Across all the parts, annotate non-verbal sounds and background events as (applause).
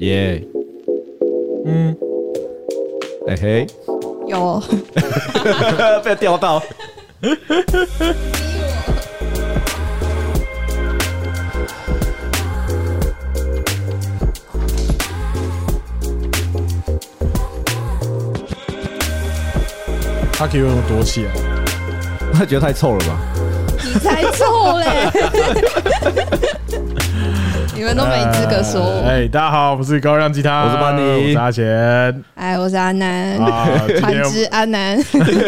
耶，嗯，哎嘿，有，(laughs) 被钓到。他可以为什么躲起来？他觉得太臭了吧？你才臭嘞！(laughs) 你们都没资格说。哎，大家好，我是高亮吉他，我是班尼，我是阿贤。哎，我是阿南，换之阿南。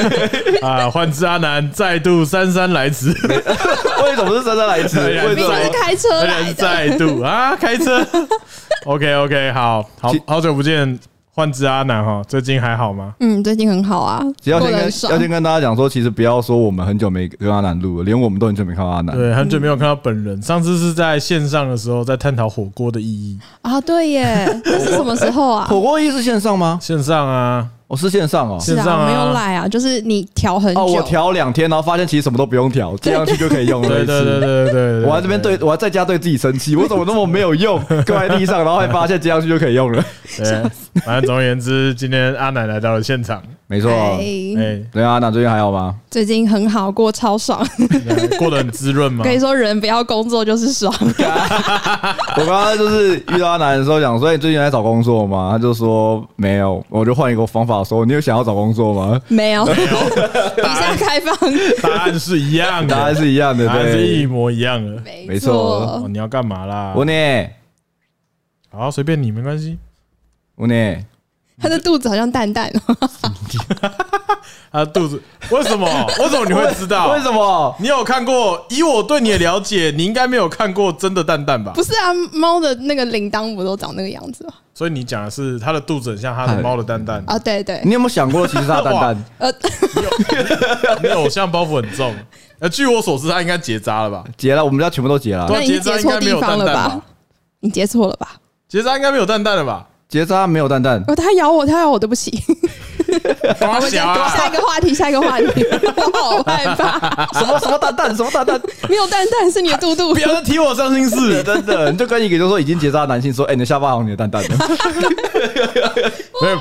(laughs) 啊，换之阿南再度姗姗来迟。(laughs) 为什么是姗姗来迟？为什么是开车来的？再度啊，开车。(laughs) OK OK，好好好久不见。换只阿南哈，最近还好吗？嗯，最近很好啊。要先跟要先跟大家讲说，其实不要说我们很久没跟阿南录了，连我们都很久没看到阿南。(laughs) 对，很久没有看到本人。上次是在线上的时候，在探讨火锅的意义啊。对耶，这是什么时候啊？(laughs) 火锅意义是线上吗？线上啊。我是线上哦，是啊，没有赖啊，就是你调很久，我调两天，然后发现其实什么都不用调，接上去就可以用了。对对对对对，我还这边对我还在家对自己生气，我怎么那么没有用，(laughs) 搁在地上，然后还发现接上去就可以用了。(laughs) 对，反正总而言之，今天阿奶来到了现场，没错。哎，对啊，阿南最近还好吗？最近很好，过超爽，过得很滋润嘛？(laughs) 可以说人不要工作就是爽。我刚刚就是遇到阿奶的时候讲，所以你最近在找工作吗？他就说没有，我就换一个方法说，你有想要找。工作吗？没有，没有。(laughs) 以下开放，答案是一样的，答案是一样的，答案是一模一样的，没错。你要干嘛啦？我呢？好，随便你，没关系。我呢？他的肚子好像蛋蛋。(laughs) (laughs) 他的肚子为什么？为什么你会知道？为什么？你有看过？以我对你的了解，你应该没有看过真的蛋蛋吧？不是啊，猫的那个铃铛不都长那个样子吗？所以你讲的是它的肚子很像它的猫的蛋蛋啊？对对。你有没有想过，其实它蛋蛋？(laughs) 呃，你偶 (laughs) 像包袱很重。呃，据我所知，它应该结扎了吧？结了，我们家全部都结了。那你结错地方了吧？你结错了吧？结扎应该没有蛋蛋了吧？结扎没有蛋蛋。哦，他咬我，它咬我，对不起。(laughs) 我们下一个话题，下一个话题。我 (laughs) 好害怕。什么什么蛋蛋？什么蛋蛋？没有蛋蛋，是你的肚肚。不要再提我伤心事，(laughs) 真的。你就跟一个就说已经结扎的男性说：“哎，你的下巴好像你的蛋蛋。”没有，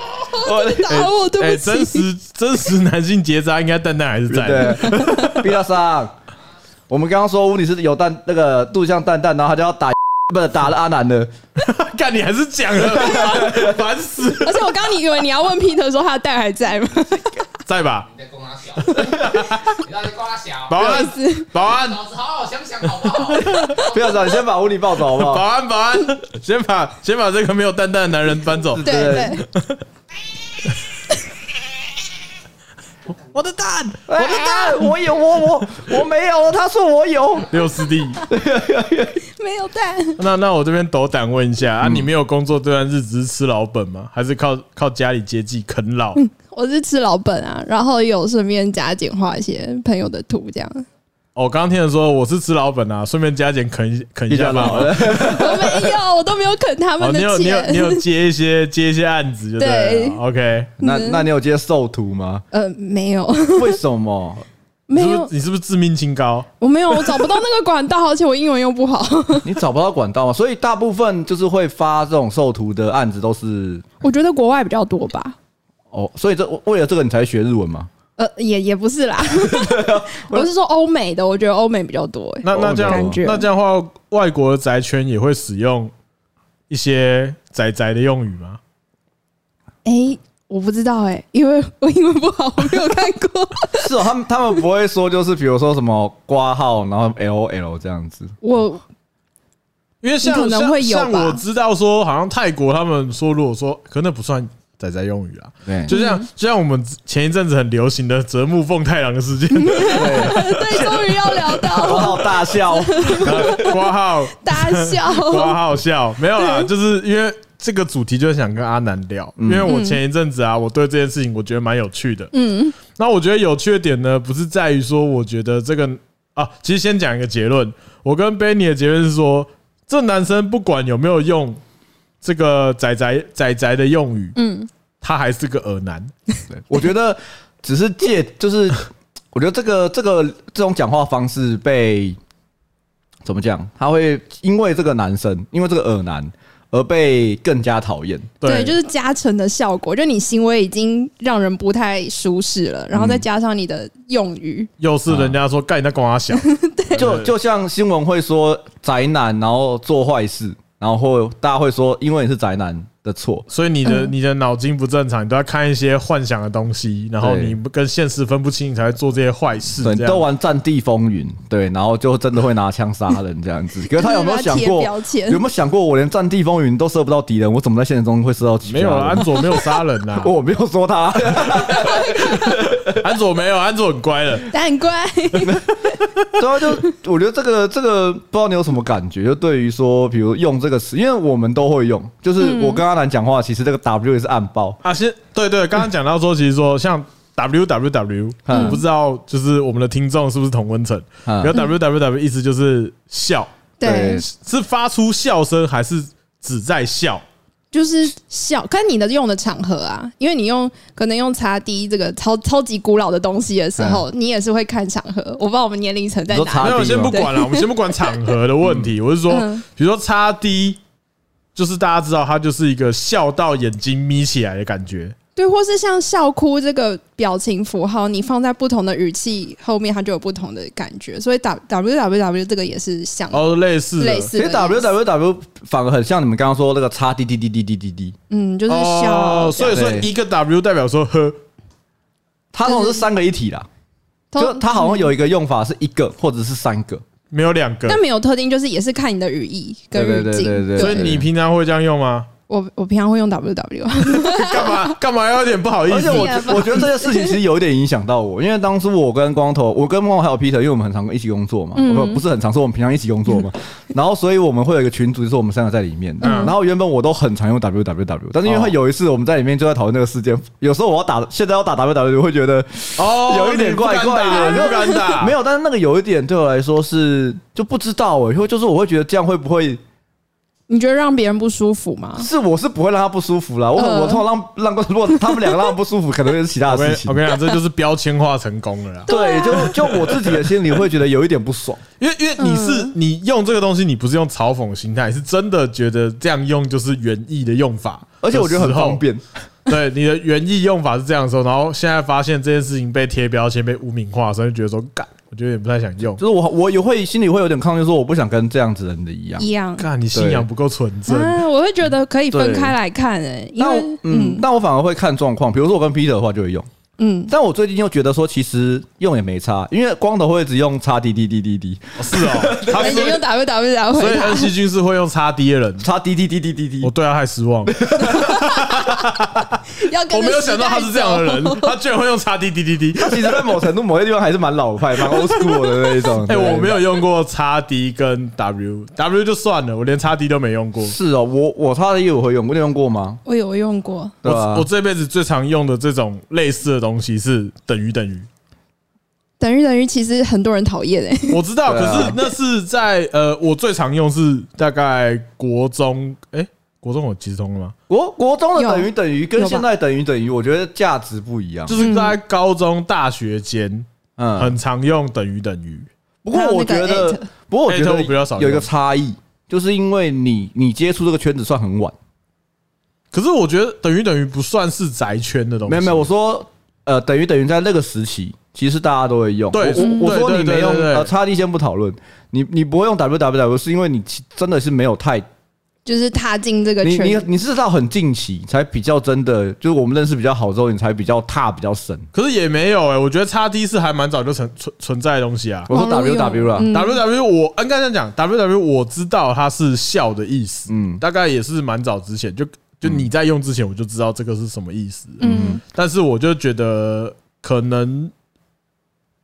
我打我，对不起。真实真实男性结扎应该蛋蛋还是在。对，比较上。我们刚刚说你是有蛋，那个肚子像蛋蛋，然后他就要打。不打了阿南的，(laughs) 干你还是讲了，烦死！而且我刚刚你以为你要问 Peter 说他的蛋还在吗？(laughs) 在吧？你在供他小，(laughs) 你他小。保安，保安，老子好好想想好不好？不要走，你先把屋里抱走好不好？保安，保安，先把先把这个没有蛋蛋的男人搬走。对对。我的蛋，我的蛋，我有，我我我没有，他说我有六师弟，(laughs) 没有蛋。那那我这边斗胆问一下啊，你没有工作这段日子是吃老本吗？还是靠靠家里接济啃老？我是吃老本啊，然后有顺便加减画一些朋友的图这样。我刚刚听人说我是吃老本啊，顺便加减啃啃一下吧。(laughs) 我没有，我都没有啃他们的钱。你有你有你有接一些接一些案子就对，了，OK。那那你有接受图吗？呃，没有。为什么？(laughs) 没有？你是不是致命清高？我没有，我找不到那个管道，而且我英文又不好。(laughs) 你找不到管道吗？所以大部分就是会发这种授图的案子都是。我觉得国外比较多吧。哦，所以这为了这个你才学日文吗？呃，也也不是啦，(laughs) 我是说欧美的，我觉得欧美比较多。那那这样，那这样的话，外国的宅圈也会使用一些宅宅的用语吗？哎，我不知道哎，因为我英文不好，我没有看过。(laughs) 是哦，他们他们不会说，就是比如说什么挂号，然后 L O L 这样子。我因为像可能会有，像我知道说，好像泰国他们说，如果说可能不算。宅宅用语啊，对，就像就像我们前一阵子很流行的泽木奉太郎的事件，(laughs) 对，终于要聊到，括号大笑，括号。大笑，括号笑，没有啦，就是因为这个主题就是想跟阿南聊，因为我前一阵子啊，我对这件事情我觉得蛮有趣的，嗯，那我觉得有趣的点呢，不是在于说，我觉得这个啊，其实先讲一个结论，我跟 Benny 的结论是说，这男生不管有没有用。这个仔仔仔仔的用语，嗯，他还是个耳男。我觉得只是借，(laughs) 就是我觉得这个这个这种讲话方式被怎么讲？他会因为这个男生，因为这个耳男而被更加讨厌。对，就是加成的效果，就你行为已经让人不太舒适了，然后再加上你的用语，又是人家说干你在光阿小，(laughs) 对，就就像新闻会说宅男，然后做坏事，然后大家会说因为你是宅男。的错，所以你的你的脑筋不正常，你都要看一些幻想的东西，然后你跟现实分不清，你才会做这些坏事。对，都玩《战地风云》，对，然后就真的会拿枪杀人这样子。(laughs) 可是他有没有想过，有没有想过，我连《战地风云》都射不到敌人，我怎么在现实中会射到？没有，安佐没有杀人呐，(laughs) 我没有说他，(laughs) 安佐没有，安佐很乖的，(laughs) 他很乖。(laughs) 对啊，就我觉得这个这个不知道你有什么感觉，就对于说，比如用这个词，因为我们都会用，就是我跟阿南讲话，其实这个 W 也是暗包啊。是对对，刚刚讲到说，其实说像 W W W，我不知道就是我们的听众是不是同温层？然后 W W W 意思就是笑，对，是发出笑声还是只在笑？就是笑，看你的用的场合啊，因为你用可能用擦滴这个超超级古老的东西的时候，你也是会看场合。我不知道我们年龄层在哪。没有，先不管了，我们先不管场合的问题。我是说，比如说擦滴就是大家知道它就是一个笑到眼睛眯起来的感觉。对，或是像笑哭这个表情符号，你放在不同的语气后面，它就有不同的感觉。所以 W W W W 这个也是像哦，类似类似。其实 W W W 反而很像你们刚刚说那个叉滴滴滴滴滴滴滴。嗯，就是笑。所以说一个 W 代表说呵，它总是三个一体啦。就它好像有一个用法是一个或者是三个，没有两个。但没有特定，就是也是看你的语义跟语境。所以你平常会这样用吗？我我平常会用 W W，(laughs) 干嘛干嘛要有点不好意思？而且我我觉得这件事情其实有一点影响到我，因为当初我跟光头，我跟光头还有 Peter，因为我们很常一起工作嘛，不不是很常，是我们平常一起工作嘛。(laughs) 然后所以我们会有一个群组，就是我们三个在里面。然后原本我都很常用 W W W，但是因为有一次我们在里面就在讨论那个事件，有时候我要打，现在要打 W W，会觉得哦有一点怪怪的，不敢打。没有，但是那个有一点对我来说是就不知道哎，因为就是我会觉得这样会不会？你觉得让别人不舒服吗？是，我是不会让他不舒服啦。我我通常让 (laughs) 让过，如果他们两个让他不舒服，可能会是其他的事情。(laughs) 我跟你讲，这就是标签化成功了啦。对，就就我自己的心里会觉得有一点不爽，因为因为你是你用这个东西，你不是用嘲讽心态，是真的觉得这样用就是原意的用法，而且我觉得很方便。(laughs) 对，你的原意用法是这样的时候，然后现在发现这件事情被贴标签、被污名化，所以就觉得说干。我觉得也不太想用，就是我我也会心里会有点抗拒，说我不想跟这样子人的一样。一样。看你信仰不够纯正，我会觉得可以分开来看诶、欸。因为嗯，但我反而会看状况，比如说我跟 Peter 的话就会用，嗯，但我最近又觉得说其实用也没差，因为光头会一直用叉 D D D D D，是哦，(laughs) 他已经用 W W W，所以恩熙君是会用叉 D 的人，叉 D D D D D D，我对他太失望了。(laughs) 我没有想到他是这样的人，(laughs) 他居然会用叉 D D D D。他其实在某程度、某些地方还是蛮老派、蛮 old school 的那一种。哎，我没有用过叉 D 跟 W W 就算了，我连叉 D 都没用过。是哦，我我叉 D 我会用，我有用过吗？我有用过。我我这辈子最常用的这种类似的东西是等于等于等于等于，其实很多人讨厌哎。我知道，可是那是在呃，我最常用是大概国中哎。国中有即时通了吗？国国中的等于等于跟现在等于等于，我觉得价值不一样。就是在高中、大学间，嗯，很常用等于等于。不过我觉得，不过我觉得比较少有一个差异，就是因为你你接触这个圈子算很晚。可是我觉得等于等于不算是宅圈的东西。没有没有，我说呃等于等于在那个时期，其实大家都会用。对，我我说你没用呃差 D 先不讨论，你你不会用 W W W 是因为你真的是没有太。就是踏进这个圈，你你你是到很近期才比较真的，就是我们认识比较好之后，你才比较踏比较深。可是也没有哎、欸，我觉得叉 D 是还蛮早就存存存在的东西啊。我说 W W 了，W W 我应该这样讲，W W 我知道它是笑的意思，嗯，大概也是蛮早之前就就你在用之前我就知道这个是什么意思，嗯，但是我就觉得可能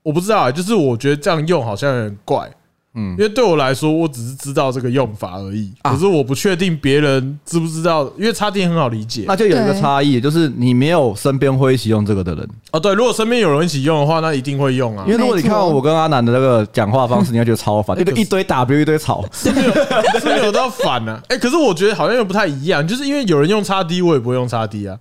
我不知道啊，就是我觉得这样用好像有点怪。嗯，因为对我来说，我只是知道这个用法而已。可是我不确定别人知不知道，因为插电很好理解。那就有一个差异，就是你没有身边会一起用这个的人。哦，对，如果身边有人一起用的话，那一定会用啊。因为如果你看我跟阿南的那个讲话方式，你会觉得超烦，一堆 W 一堆草，是没有是没有到烦呢。哎，可是我觉得好像又不太一样，就是因为有人用插 D，我也不会用插 D 啊。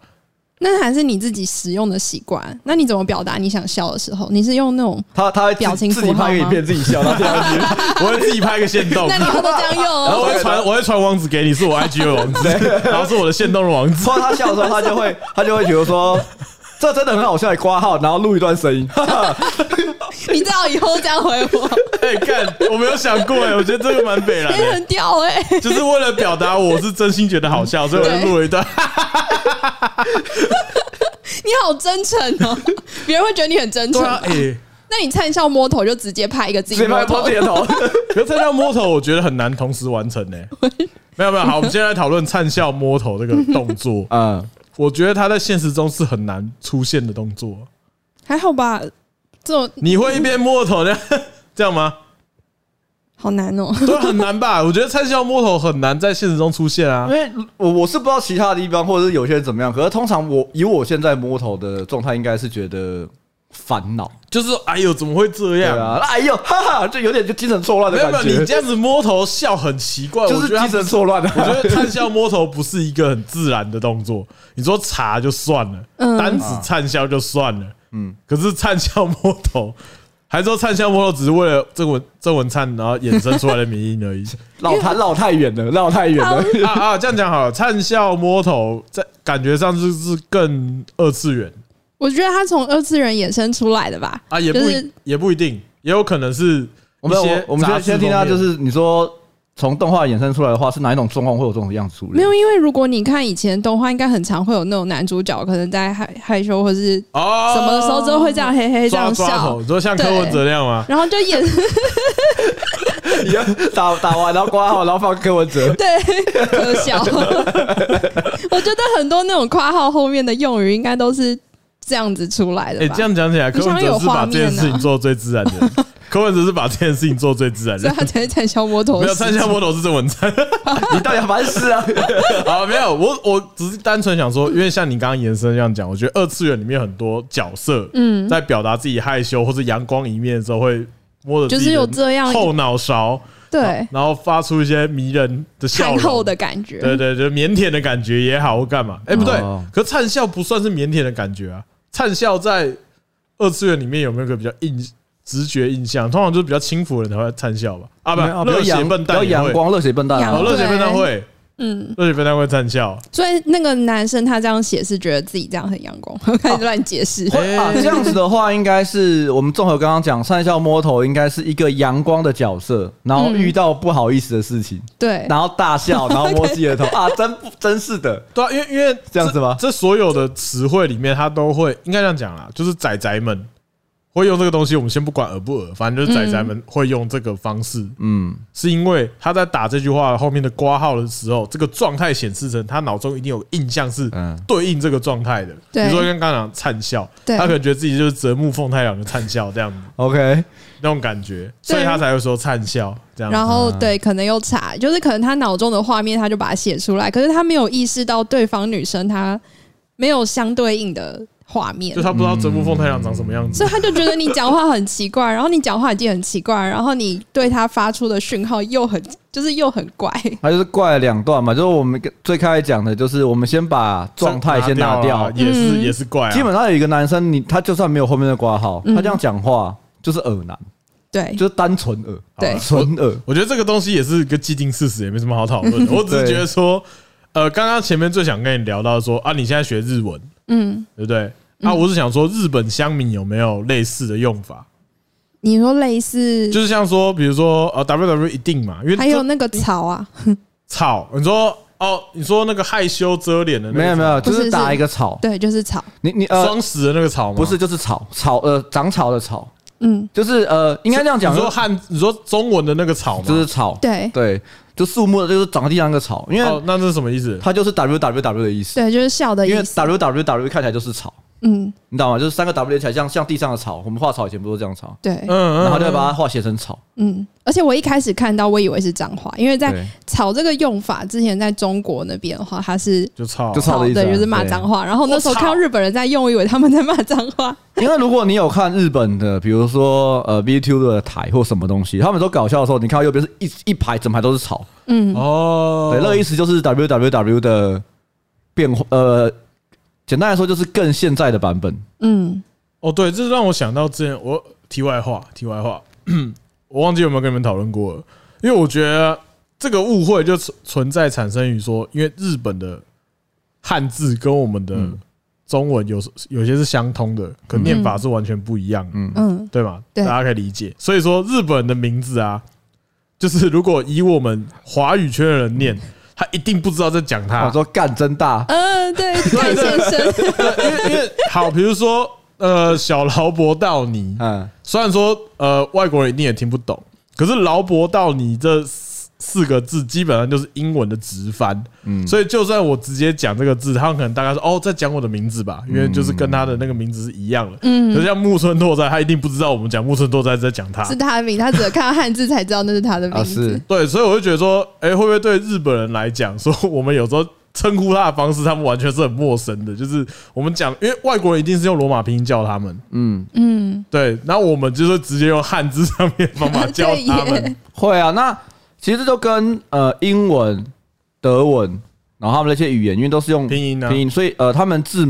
那还是你自己使用的习惯。那你怎么表达你想笑的时候？你是用那种他他会表情自己拍个影片自己笑，然后这样子，(laughs) 我会自己拍个线动。那你都这样用哦。(laughs) 然后我会传我会传网址给你，是我 IG 的网址，(laughs) 然后是我的线动的网址。然后他笑的时候，他就会他就会觉得说。这真的很好笑，你挂号，然后录一段声音。(laughs) 你知道以后这样回我。(laughs) 哎，看，我没有想过哎，我觉得这个蛮北烂的，很屌哎，就是为了表达我是真心觉得好笑，所以我就录了一段。(laughs) 你好真诚哦，别人会觉得你很真诚。哎，那你灿笑摸头就直接拍一个自己拍头，自己头。可是灿笑摸头，我觉得很难同时完成呢。没有没有，好，我们现在来讨论灿笑摸头这个动作。嗯。我觉得他在现实中是很难出现的动作，还好吧？这种你会一边摸头这样 (laughs) 这样吗？好难哦，都很难吧？(laughs) 我觉得蔡徐坤摸头很难在现实中出现啊，因为我我是不知道其他的地方，或者是有些人怎么样。可是通常我以我现在摸头的状态，应该是觉得。烦恼就是说，哎呦，怎么会这样啊？哎呦，哈哈，就有点就精神错乱的感觉。没有，你这样子摸头笑很奇怪，就是精神错乱的。我觉得灿笑摸头不是一个很自然的动作。你说茶就算了，单指灿笑就算了，嗯。可是灿笑摸头，还说灿笑摸头只是为了郑文郑文灿，然后衍生出来的名音而已。(laughs) 绕太绕太远了，绕太远了啊啊！这样讲好了，灿笑摸头在感觉上就是更二次元。我觉得他从二次元衍生出来的吧，啊，也不也不一定，也有可能是我们先我们先先听他，就是你说从动画衍生出来的话，是哪一种状况会有这种样子出来？没有，因为如果你看以前动画，应该很常会有那种男主角可能在害害羞或是什么的时候，之后会这样嘿嘿这样笑，你说像柯文哲那样吗？然后就演 (laughs) 打打完然后挂号，然后放柯文哲，对，可笑。(laughs) 我觉得很多那种括号后面的用语，应该都是。这样子出来的，哎，这样讲起来，柯文哲是把这件事情做最自然的。(laughs) 柯文哲是把这件事情做最自然的，所以他才灿笑摸头。没有灿笑摸头是郑文灿，(laughs) 你到底烦死啊？(laughs) 啊，没有，我我只是单纯想说，因为像你刚刚延伸这样讲，我觉得二次元里面很多角色，嗯，在表达自己害羞或者阳光一面的时候，会摸着就是有这样后脑勺，对，然后发出一些迷人的笑容的感觉，对对，就腼腆的感觉也好，或干嘛？哎，不对，可灿笑不算是腼腆的感觉啊。灿笑在二次元里面有没有个比较印直觉印象？通常就是比较轻浮的人才会灿笑吧？啊，不，热血笨蛋，阳光，热血笨蛋，热血笨蛋会，嗯，热血笨蛋会灿笑。所以那个男生他这样写是觉得自己这样很阳光，(laughs) 开始乱解释。这样子的话，应该是我们综合刚刚讲，善笑摸头应该是一个阳光的角色，然后遇到不好意思的事情，对，然后大笑，然后摸自己的头 (laughs) 啊，真不真是的，对啊，因为因为这样子吗？这所有的词汇里面，他都会应该这样讲啦，就是仔仔们。会用这个东西，我们先不管恶不恶，反正就是仔仔们会用这个方式。嗯，是因为他在打这句话后面的挂号的时候，这个状态显示成他脑中一定有印象是对应这个状态的。比如说跟刚刚讲灿笑，他可能觉得自己就是泽木凤太郎的灿笑这样子。OK，那种感觉，所以他才会说灿笑这样。然后对，可能又查，就是可能他脑中的画面他就把它写出来，可是他没有意识到对方女生她没有相对应的。画面，就他不知道泽木凤太郎长什么样子，所以他就觉得你讲话很奇怪，然后你讲话已经很奇怪，然后你对他发出的讯号又很，就是又很怪。他就是怪了两段嘛，就是我们最开始讲的，就是我们先把状态先拿掉，(laughs) 也是也是怪。基本上有一个男生，你他就算没有后面的挂号，他这样讲话就是耳男，对，就是单纯耳，对，纯耳。我觉得这个东西也是一个既定事实，也没什么好讨论的。(laughs) 我只是觉得说，呃，刚刚前面最想跟你聊到说啊，你现在学日文，嗯，对不对？啊，我是想说，日本乡民有没有类似的用法？你说类似，就是像说，比如说呃，W W 一定嘛，因为还有那个草啊，草。你说哦，你说那个害羞遮脸的，没有没有，就是打一个草，对，就是草。你你呃，双十的那个草吗？不是，就是草草呃，长草的草。嗯，就是呃，应该这样讲，说汉，你说中文的那个草，就是草。对对，就树木的，就是长在地上那个草。因为那这是什么意思？它就是 W W W 的意思。对，就是笑的意思。因为 W W W 看起来就是草。嗯，你知道吗？就是三个 W 连起来，像像地上的草。我们画草以前不是这样草？对，嗯，然后就会把它画写成草。嗯，而且我一开始看到，我以为是脏话，因为在草这个用法之前，在中国那边的话，它是就草就草的意思，就是骂脏话。然后那时候看到日本人在用，我以为他们在骂脏话。因为如果你有看日本的，比如说呃 VTuber 的台或什么东西，他们都搞笑的时候，你看到右边是一一排整排都是草。嗯，哦，对，那个意思就是 W W W 的变呃。简单来说就是更现在的版本。嗯，哦，对，这让我想到之前我题外话，题外话，(clears throat) 我忘记有没有跟你们讨论过了，因为我觉得这个误会就存存在产生于说，因为日本的汉字跟我们的中文有有些是相通的，可念法是完全不一样的，嗯嗯，对吗？大家可以理解。所以说日本的名字啊，就是如果以我们华语圈的人念。他一定不知道在讲他。我说干真大。嗯，对，(laughs) 干先生。因为因为好，比如说呃，小劳勃道尼。嗯，虽然说呃，外国人一定也听不懂，可是劳勃道尼这。四个字基本上就是英文的直翻，嗯，所以就算我直接讲这个字，他们可能大概说哦，在讲我的名字吧，因为就是跟他的那个名字是一样的，嗯。就像木村拓哉，他一定不知道我们讲木村拓哉在讲他，是他的名，他只有看到汉字才知道那是他的名字。对，所以我就觉得说，哎，会不会对日本人来讲，说我们有时候称呼他的方式，他们完全是很陌生的。就是我们讲，因为外国人一定是用罗马拼音叫他们，嗯嗯，对。然后我们就是直接用汉字上面方法 (laughs) 叫他们，会啊，那。其实都跟呃英文、德文，然后他们那些语言，因为都是用拼音，拼音，所以呃他们字，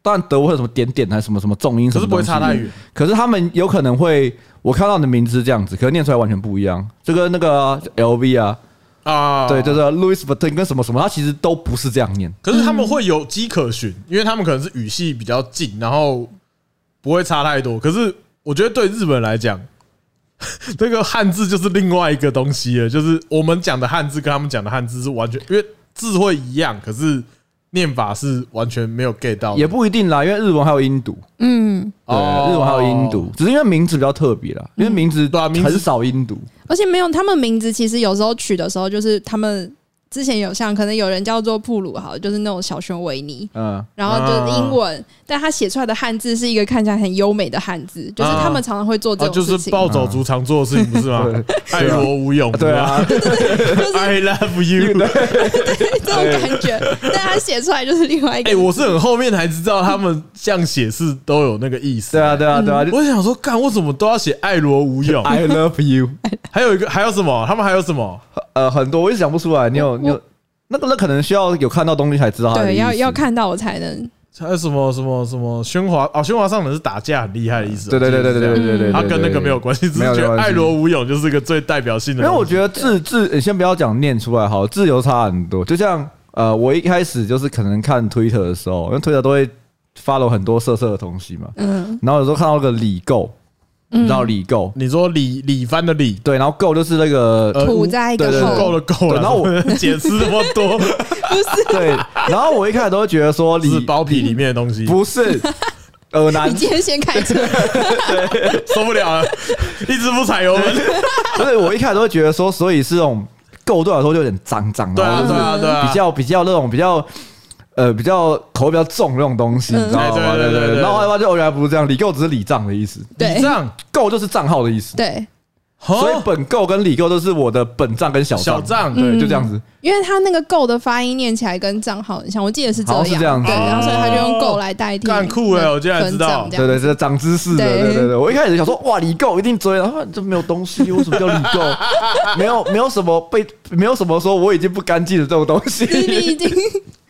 当然德文什么点点还是什么什么重音，可是不会差太远。可是他们有可能会，我看到你的名字是这样子，可是念出来完全不一样。这个那个 LV 啊啊，对，就是 Louis Vuitton 跟什么什么，它其实都不是这样念。可是他们会有迹可循，因为他们可能是语系比较近，然后不会差太多。可是我觉得对日本人来讲。(laughs) 这个汉字就是另外一个东西了，就是我们讲的汉字跟他们讲的汉字是完全，因为字会一样，可是念法是完全没有 get 到。也不一定啦，因为日文还有音读，嗯，对，日文还有音读，只是因为名字比较特别啦，因为名字很少音读，而且没有他们名字，其实有时候取的时候就是他们。之前有像可能有人叫做布鲁，好，就是那种小熊维尼，嗯，然后就是英文，但他写出来的汉字是一个看起来很优美的汉字，就是他们常常会做这种事情，就是暴走族常做的事情，不是吗？爱罗无勇，对啊，，(laughs) I love you，对 (laughs) 这种感觉，但他写出来就是另外一个。哎，我是很后面才知道他们这样写是都有那个意思，对啊，对啊，对啊，我想说，干，我怎么都要写爱罗无勇？I love you，还有一个还有什么？他们还有什么？呃，很多我一直讲不出来，你有你有。那个那可能需要有看到东西才知道，对，要要看到我才能。还有什么什么什么喧哗哦，喧哗上人是打架很厉害的意思。对对对对对对对对，他跟那个没有关系，只是觉得爱罗无勇就是一个最代表性的。因为我觉得字字，你先不要讲念出来好，字有差很多。就像呃，我一开始就是可能看 Twitter 的时候，因为 Twitter 都会 follow 很多色色的东西嘛，嗯，然后有时候看到个李够。你知道李够？你说李李帆的李，对，然后够就是那个土在一个够了够了。然后我 (laughs) 解释这么多，(laughs) 不是对。然后我一开始都会觉得说，是包皮里面的东西，不是。(laughs) 呃，男，你今天先开车，对，受不了了，一直不踩油门。所以我一开始都会觉得说，所以是这种够对我来说就有点脏脏，对啊对啊对啊，比较比较那种比较。呃，比较口味比较重那种东西，你知道吗？对对对对。然后后来就原来不是这样，李够只是礼账的意思，理账够就是账号的意思。对，所以本够跟李够都是我的本账跟小小账，对，就这样子。因为他那个够的发音念起来跟账号很像，我记得是这样，是这样子。对，然后所以他就用够来代替。干酷哎，我竟然知道。对对，这长知识的。对对对，我一开始想说，哇，李够一定追，然后这没有东西，为什么叫李够？(laughs) 没有没有什么被，没有什么说我已经不干净的这种东西。你已经。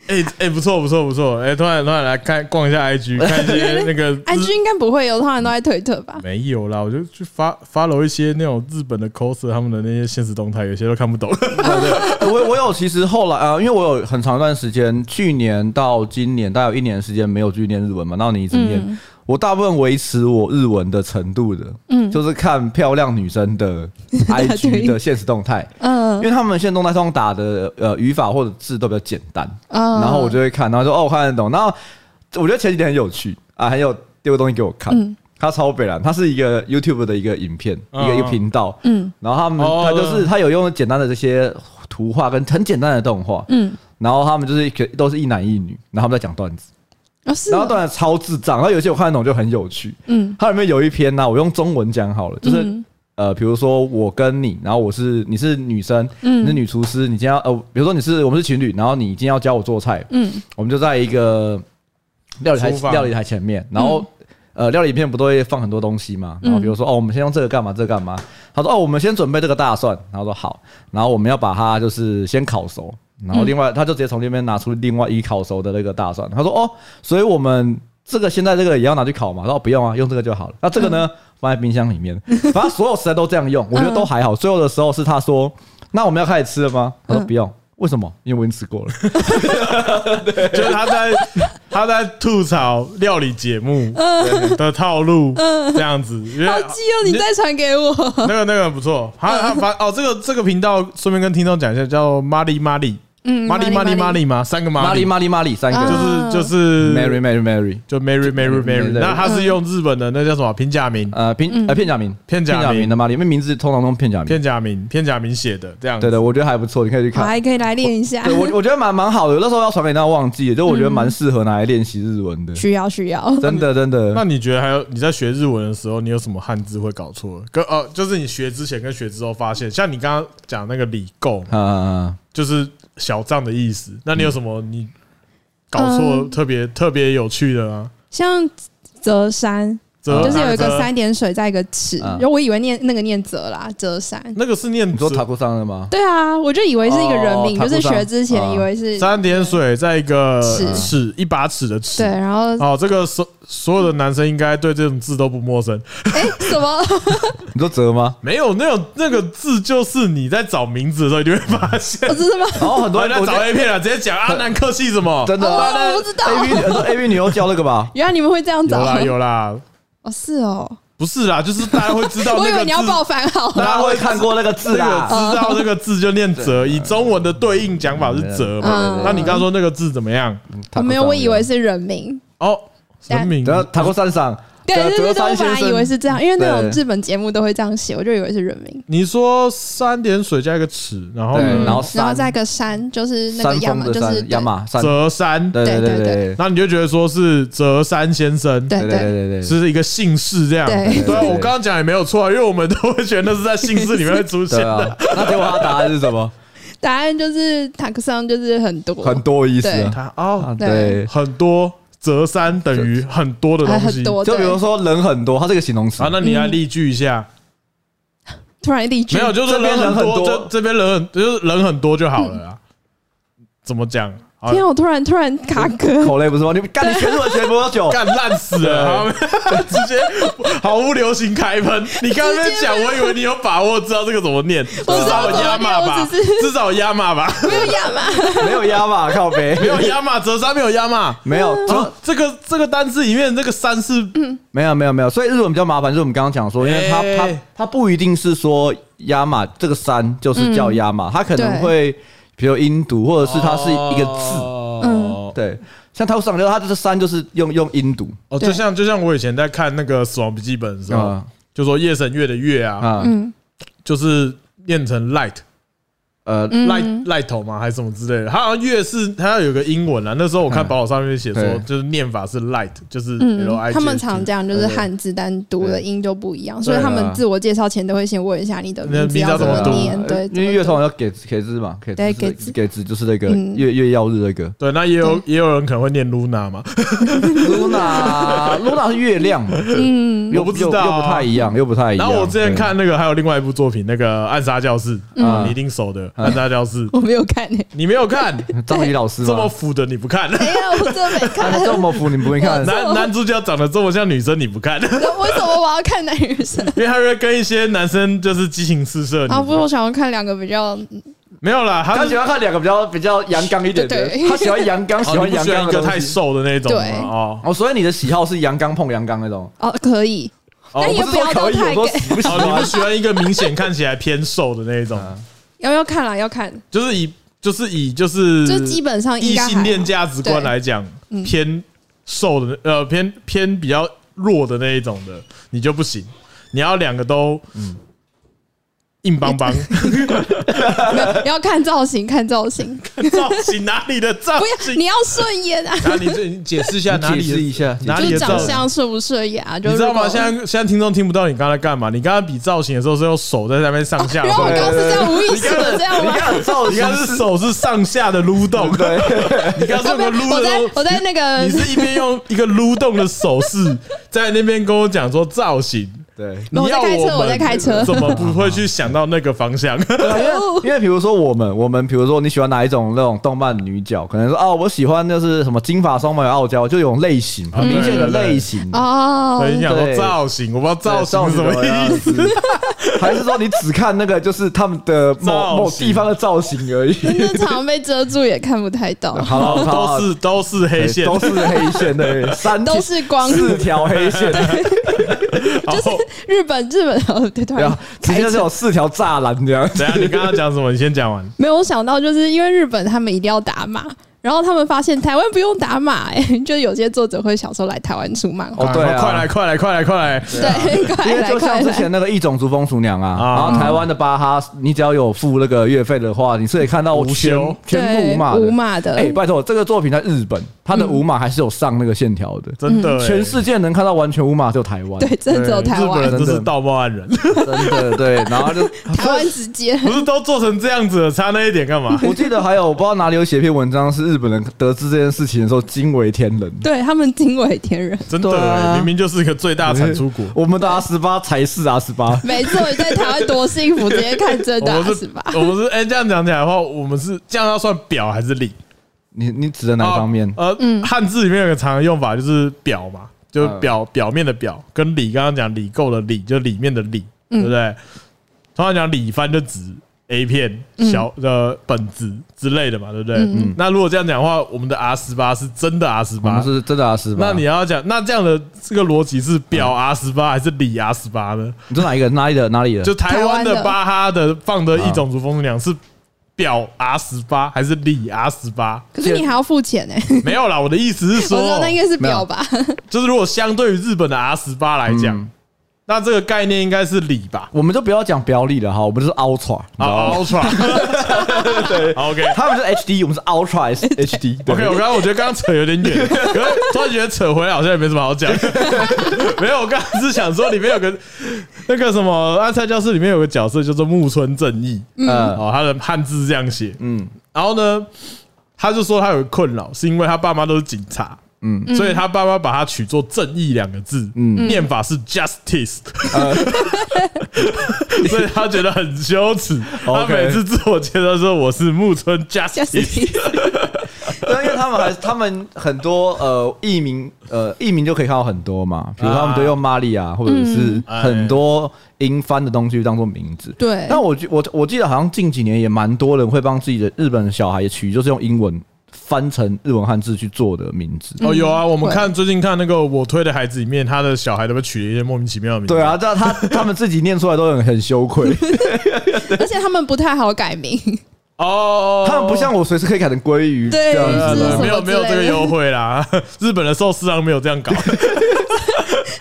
哎哎，不错不错不错！哎，突然突然来看逛一下 IG，(laughs) 看一些那个 IG 应该不会有，通常都在推特吧？没有啦，我就去发 follow 一些那种日本的 coser 他们的那些现实动态，有些都看不懂。(laughs) 对，我我有其实后来啊，因为我有很长一段时间，去年到今年大概有一年时间没有去念日文嘛，然后你一直念。我大部分维持我日文的程度的，嗯，就是看漂亮女生的 (laughs) IG 的现实动态，嗯，因为他们现实动态通常打的呃语法或者字都比较简单，然后我就会看，然后说哦，我看得懂，然后我觉得前几天很有趣啊，很有丢个东西给我看，他超北蓝，他是一个 YouTube 的一个影片，一个一个频道，嗯，然后他们他就是他有用简单的这些图画跟很简单的动画，嗯，然后他们就是都是一男一女，然后他们在讲段子。然后当然超智障，然后有些我看得懂就很有趣。嗯，它里面有一篇呢，我用中文讲好了，就是呃，比如说我跟你，然后我是你是女生，你是女厨师，你今天要呃，比如说你是我们是情侣，然后你今天要教我做菜，嗯，我们就在一个料理台料理台前面，然后呃，料理片不都会放很多东西嘛？然后比如说哦，我们先用这个干嘛？这个干嘛？他说哦，我们先准备这个大蒜，然后说好，然后我们要把它就是先烤熟。然后另外他就直接从那边拿出另外一烤熟的那个大蒜，他说哦，所以我们这个现在这个也要拿去烤嘛？然后不用啊，用这个就好了。那这个呢，放在冰箱里面，(laughs) 反正所有食材都这样用，我觉得都还好。最后的时候是他说，那我们要开始吃了吗？他说不用。为什么？因为我已经吃过了。(laughs) 对，就是他在他在吐槽料理节目的套路，这样子。好基哦，你再传给我。那个那个不错，他他发哦，这个这个频道顺便跟听众讲一下，叫玛丽玛丽。嗯，玛丽玛丽玛丽吗？三个 money money money 三个，就是就是 Mary Mary Mary，就 Mary Mary Mary。那他是用日本的那叫什么平假名？呃，平呃片假名，片假名的玛丽，因为名字通常都片假名，片假名片假名写的这样。对的，我觉得还不错，你可以去看，还可以来练一下。对，我我觉得蛮蛮好的，那时候要传给他忘记了，就我觉得蛮适合拿来练习日文的。需要需要，(laughs) 真的真的。那你觉得还有你在学日文的时候，你有什么汉字会搞错？跟呃，就是你学之前跟学之后发现，像你刚刚讲那个礼够，啊啊，就是。小账的意思，那你有什么你搞错特别特别有趣的吗？像泽山。就是有一个三点水在一个尺，然后我以为念那个念泽啦，泽山。那个是念你说塔库桑的吗？对啊，我就以为是一个人名，就是学之前以为是三点水在一个尺，一把尺的尺。对，然后哦，这个所所有的男生应该对这种字都不陌生。哎，什么？(laughs) 你说泽吗？没有，那种那个字就是你在找名字的时候，你就会发现。真的吗？然后很多人在找 A 片啊，直接讲阿南客气什么？真的？我不知道。A V A V 女优教那个吧？(laughs) 原来你们会这样找？有啦，有啦。哦，是哦，不是啦，就是大家会知道 (laughs) 那个字。我以为你要报番号，大家会看过那个字啦，知道那个字就念泽，以中文的对应讲法是泽嘛。那你刚刚说那个字怎么样？我没有，我以为是人名哦，人名。然后塔过山上。对对对，我本来以为是这样，因为那种日本节目都会这样写，我就以为是人名。你说三点水加一个尺，然后然后然后再一个山，就是那个亚马，就是亚马泽山。对对对对，那你就觉得说是泽山先生，对对对对，是一个姓氏这样。对，对我刚刚讲也没有错，因为我们都会觉得那是在姓氏里面会出现的。那结果他答案是什么？答案就是塔克桑，就是很多很多意思。他哦，对，很多。泽山等于很多的东西，就比如说人很多，它是个形容词啊。那你来例句一下，突然例句没有，就是人很多，这这边人很就是人很多就好了啊。怎么讲？天啊！我突然突然卡壳，口雷不是吗？你干，你学日文学多久？干烂死了！(laughs) 直接毫不留情开喷。(laughs) 你刚刚在讲，我以为你有把握知道这个怎么念，至少有压马吧？(laughs) 至少有压马吧？没有压马，没有压马，靠背，没有压马，折三没有压马，没有。这个这个单字里面这个三是没有没有没有，所以日文比较麻烦，就是我们刚刚讲说，因为它它它不一定是说压马这个三就是叫压马，它可能会。比如音读，或者是它是一个字，嗯，对，像涛上流它这个三就是用用音读，哦，就像就像我以前在看那个《死亡笔记本》的时候，就说夜神月的月啊，嗯，就是念成 light。呃，light light 头吗？还是什么之类的？它好像月是它要有个英文啊。那时候我看宝岛上面写说，就是念法是 light，就是 L I。他们常这样，就是汉字单读的音就不一样，所以他们自我介绍前都会先问一下你的名字要怎么念。对，因为月头要给给字嘛，给对给字给字就是那个月月曜日那个。对，那也有也有人可能会念 Luna 嘛，Luna Luna 是月亮嘛，嗯，又不知道，又不太一样，又不太一样。然后我之前看那个还有另外一部作品，那个《暗杀教室》，啊，你一定熟的。暗杀教室，我没有看诶，你没有看 (laughs) 张宇老师这么腐的你不看？没有，我真的没看。这么腐你不会看？男男主角长得这么像女生你不看？为什么我要看男生？因为他会跟一些男生就是激情四射。啊，不是，我想要看两个比较没有啦，他喜欢看两个比较比较阳刚一点的，他喜欢阳刚，喜欢阳刚一个太瘦的那种。对哦哦，所以你的喜好是阳刚碰阳刚那种？哦，可以，但也不要太。你不喜欢一个明显看起来偏瘦的那种？要要看了，要看，就是以就是以就是就基本上异性恋价值观来讲，偏瘦的呃偏偏比较弱的那一种的，你就不行，你要两个都嗯。硬邦邦，(laughs) 要看造型，看造型，造型哪里的造型？你要顺眼啊！哪里？你解释一下，哪里？解释一下，哪里的长相顺不顺眼啊？你知道吗？现在现在听众听不到你刚才干嘛？你刚刚比造型的时候是用手在那边上下，因为我刚刚是这样无意识的这样吗？你看造型，你看是手是上下的撸动，对。(laughs) 你刚刚是撸的我在那个，你是一边用一个撸动的手势在那边跟我讲说造型。对，你要我在开车，我在开车，怎么不会去想到那个方向？(laughs) 因为因为比如说我们，我们比如说你喜欢哪一种那种动漫女角，可能说哦，我喜欢就是什么金发双眉傲娇，就有类型很明显的类型哦。你想说造型，我不知道造型是什么意思，还是说你只看那个就是他们的某某地方的造型而已？那常被遮住也看不太到。(laughs) 好，都是都是黑线，都是黑线的，三都是光四条黑线，(laughs) 就是。日本，日本哦，对对，直接是有四条栅栏这样。等下，你刚刚讲什么？你先讲完。(laughs) 没有，我想到就是因为日本他们一定要打码。然后他们发现台湾不用打码，哎，(laughs) 就有些作者会想说来台湾出漫画。哦，对，快来快来快来快来！对，(laughs) 快来因为就像之前那个异种族风俗娘啊，然后台湾的巴哈，你只要有付那个月费的话，你是可以看到全全部无码无码的。哎，拜托，这个作品在日本，它的无码还是有上那个线条的，真的。全世界能看到完全无码，就台湾。对，真的只有台湾。日本人都是道貌岸然，(laughs) 真的对。然后就台湾直接不是都做成这样子了，差那一点干嘛？我记得还有我不知道哪里有写篇文章，是日本人得知这件事情的时候惊为天人，对他们惊为天人，真的、啊、明明就是一个最大产出国，(laughs) 我们的阿十八才是阿十八，(laughs) 没错，你在台湾多幸福，直接看真的阿斯巴。我们是哎、欸，这样讲起来的话，我们是这样要算表还是里？你你指的哪方面？呃，汉字里面有个常用法就是表嘛，就是表表面的表，跟里刚刚讲里构的里，就里面的里，对不对？通常讲里翻就指。A 片小的本子之类的嘛，对不对？嗯，那如果这样讲的话，我们的 R 十八是真的 R 十八，是真的 R 十八。那你要讲，那这样的这个逻辑是表 R 十八还是里 R 十八呢？你说哪一个？哪里的？哪里的？就台湾的巴哈的放的一种族风俗娘是表 R 十八还是里 R 十八？可是你还要付钱呢？(laughs) 没有啦，我的意思是说，那应该是表吧？(laughs) 就是如果相对于日本的 R 十八来讲。那这个概念应该是里吧？我们就不要讲表里了哈，我们就是 Ultra 啊，Ultra，(laughs) 对，OK，他们是 HD，我们是 Ultra HD。OK，我刚刚我觉得刚刚扯有点远，可是突然觉得扯回来好像也没什么好讲。(laughs) 没有，我刚刚是想说里面有个那个什么安塞教室里面有个角色叫做木村正义，嗯，哦，他的汉字这样写，嗯，然后呢，他就说他有个困扰，是因为他爸妈都是警察。嗯，所以他爸爸把他取作“正义”两个字，嗯，念法是 “justice”，(laughs) 所以他觉得很羞耻。(laughs) 他每次自我介绍说：“我是木村 justice”，(laughs) 因为他们还他们很多呃艺名呃艺名就可以看到很多嘛，比如他们都用玛利亚或者是很多英翻的东西当做名字。对，但我我我记得好像近几年也蛮多人会帮自己的日本小孩也取，就是用英文。翻成日文汉字去做的名字。哦，有啊，我们看最近看那个我推的孩子里面，他的小孩都被取了一些莫名其妙的名字。对啊，但他他们自己念出来都很很羞愧，(laughs) 而且他们不太好改名。哦，他们不像我随时可以改成鲑鱼这样子，没有没有这个优惠啦，(laughs) 日本的寿司郎没有这样搞。(laughs)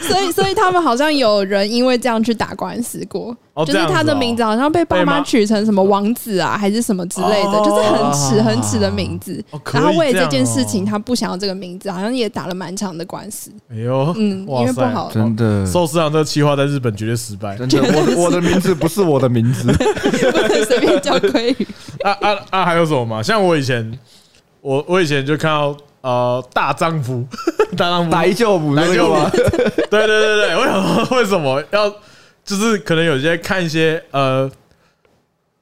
所以，所以他们好像有人因为这样去打官司过，就是他的名字好像被爸妈取成什么王子啊，还是什么之类的，就是很耻很耻的名字。然后为了这件事情，他不想要这个名字，好像也打了蛮长的官司。哎呦，嗯，因为不好，(laughs) 真的寿司郎这个企划在日本绝对失败。真的，我我的名字不是我的名字，(laughs) 不能随便叫鲑鱼。啊啊啊！还有什么吗？像我以前，我我以前就看到。呃，大丈夫，(laughs) 大丈夫，大丈夫，大丈夫，对对对对，我想说，为什么？要，就是可能有些看一些呃，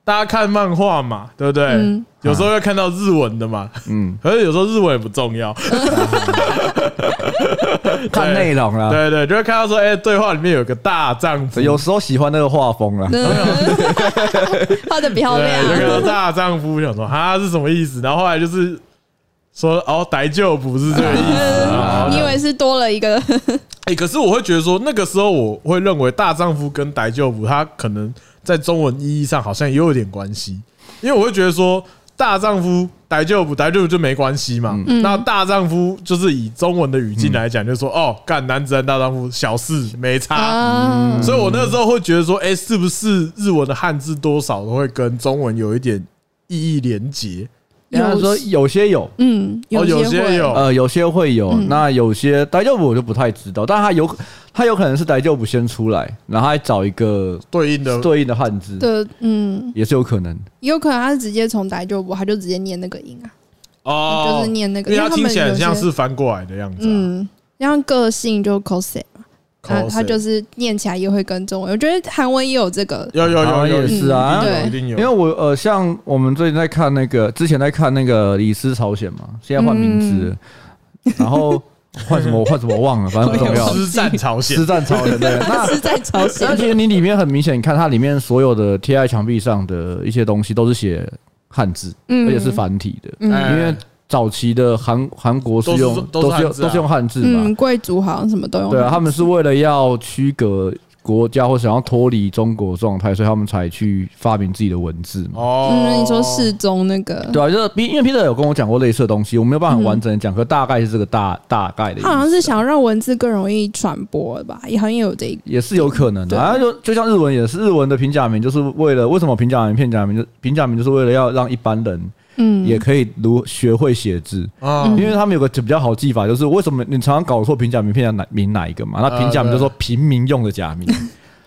大家看漫画嘛，对不对？嗯、有时候要看到日文的嘛，嗯，(laughs) 可是有时候日文也不重要，(laughs) 看内容啊，对对，就会看到说，哎，对话里面有个大丈夫，有时候喜欢那个画风啊，画的漂亮，那个大丈夫想说，哈是什么意思？然后后来就是。说哦，逮就不是这个意思 (laughs) 啊！你以为是多了一个？哎，(laughs) 可是我会觉得说，那个时候我会认为大丈夫跟逮就不，它可能在中文意义上好像也有点关系，因为我会觉得说，大丈夫逮就不逮就不就没关系嘛。那大丈夫就是以中文的语境来讲，就是说哦，干男子汉大丈夫，小事没差。所以我那时候会觉得说，哎，是不是日文的汉字多少都会跟中文有一点意义连结？他说有些有，嗯，有些有，呃，有些会有。那有些大丈夫我就不太知道，但他有，他有可能是大丈夫先出来，然后还找一个对应的对应的汉字的，嗯，也是有可能。也有可能他是直接从大丈夫，他就直接念那个音啊，哦，就是念那个，因为他听起来像是翻过来的样子。嗯，像个性就 cos 嘛，它它就是念起来也会跟中文。我觉得韩文也有这个，有有有也是啊，对，一定有。因为我呃，像我们最近在看那个，之前在看那个《李斯朝鲜》嘛，现在换名字，然后换什么我换什么我忘了，反正不重要。(laughs) 师战朝鲜，师战朝鲜，对，(laughs) 那师战朝鲜。而且你里面很明显，你看它里面所有的贴在墙壁上的一些东西都是写汉字，而且是繁体的，因为。早期的韩韩国是用都是用都是用汉字嘛，嗯，贵族好像什么都用。对啊，他们是为了要区隔国家或想要脱离中国状态，所以他们才去发明自己的文字嘛。哦，嗯，你说世宗那个？对啊，就是因为 Peter 有跟我讲过类似的东西，我没有办法很完整的讲，可大概是这个大大概的意思。他好像是想要让文字更容易传播吧，也好像有这个，也是有可能的。啊，就就像日文也是，日文的平假名就是为了为什么平假名片假名就平假名就是为了要让一般人。嗯，也可以如学会写字。啊，因为他们有个比较好记法，就是为什么你常常搞错平假名、片假名哪名哪一个嘛？那平假名就是说平民用的假名，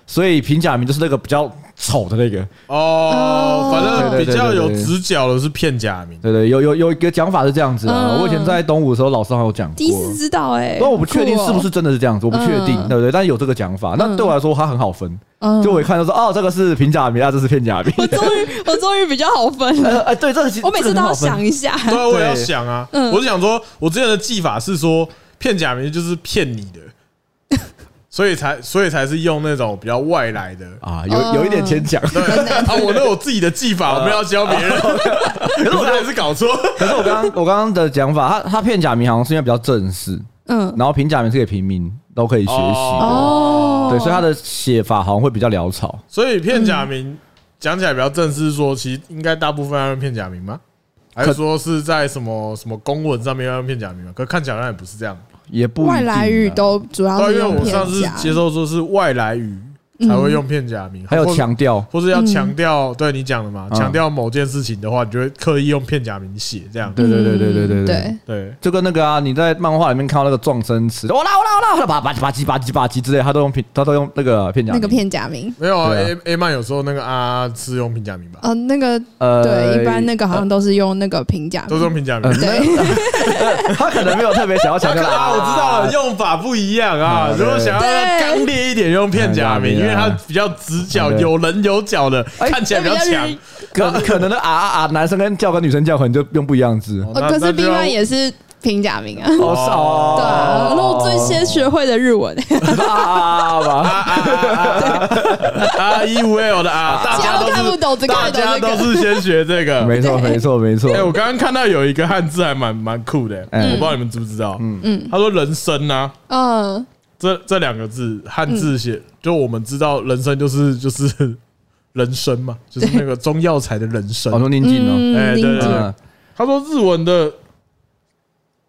所以平假名就是那个比较丑的那个哦。反正比较有直角的是片假名，对对，有有有一个讲法是这样子啊。我以前在东吴的时候，老师还有讲过，第一次知道哎，但我不确定是不是真的是这样子，我不确定，对不对？但是有这个讲法，那对我来说它很好分。就我一看就说哦，这个是平假名啊，这是片假名。(laughs) 我终于，我终于比较好分了。哎，(laughs) 对，这个 (laughs) 我每次都要想一下。对，我也要想啊。我是想说，我之前的技法是说，片假名就是骗你的，所以才，所以才是用那种比较外来的啊，有有一点牵强。对啊，(laughs) 我都有自己的技法，我没有教别人。(laughs) 可是我还是搞错。可是我刚刚，我刚刚的讲法，他他片假名好像是因为比较正式，嗯，然后平假名是给平民都可以学习哦。对，所以他的写法好像会比较潦草。所以片假名讲起来比较正式，说其实应该大部分要用片假名吗？还是说是在什么什么公文上面要用片假名吗？可看起来好像也不是这样，也不外来语都主要是用片假。因为我上次接受说是外来语。才会用片假名，还有强调，或是要强调，对你讲的嘛，强调某件事情的话，你就会刻意用片假名写这样。对对对对对对对对，就跟那个啊，你在漫画里面看到那个撞声词，哇啦哇啦哇啦，吧吧唧吧唧吧唧吧唧之类，他都用片，他都用那个片假名。那个片假名没有啊？A A 漫有时候那个啊是用片假名吧？呃，那个呃，对，一般那个好像都是用那个平假名，都是用平假名。对，他可能没有特别想要强调啊，我知道了，用法不一样啊。如果想要刚烈一点，用片假名，因为它比较。直角有棱有角的，看起来比较强。可可能的啊啊啊！男生跟叫跟女生叫，可能就用不一样字。可是 B one 也是平假名啊。好少。对啊，那我最先学会的日文。啊吧啊！E will 的啊，大家都看不懂这个，大家都是先学这个。没错，没错，没错。哎，(laughs) 我刚刚看到有一个汉字还蛮蛮酷的，我不知道你们知不知道。嗯嗯，他说人参呐。嗯。这这两个字汉字写，就我们知道人参就是就是 (laughs) 人参嘛，就是那个中药材的人参。好多念经哦，哎，对对对。他说日文的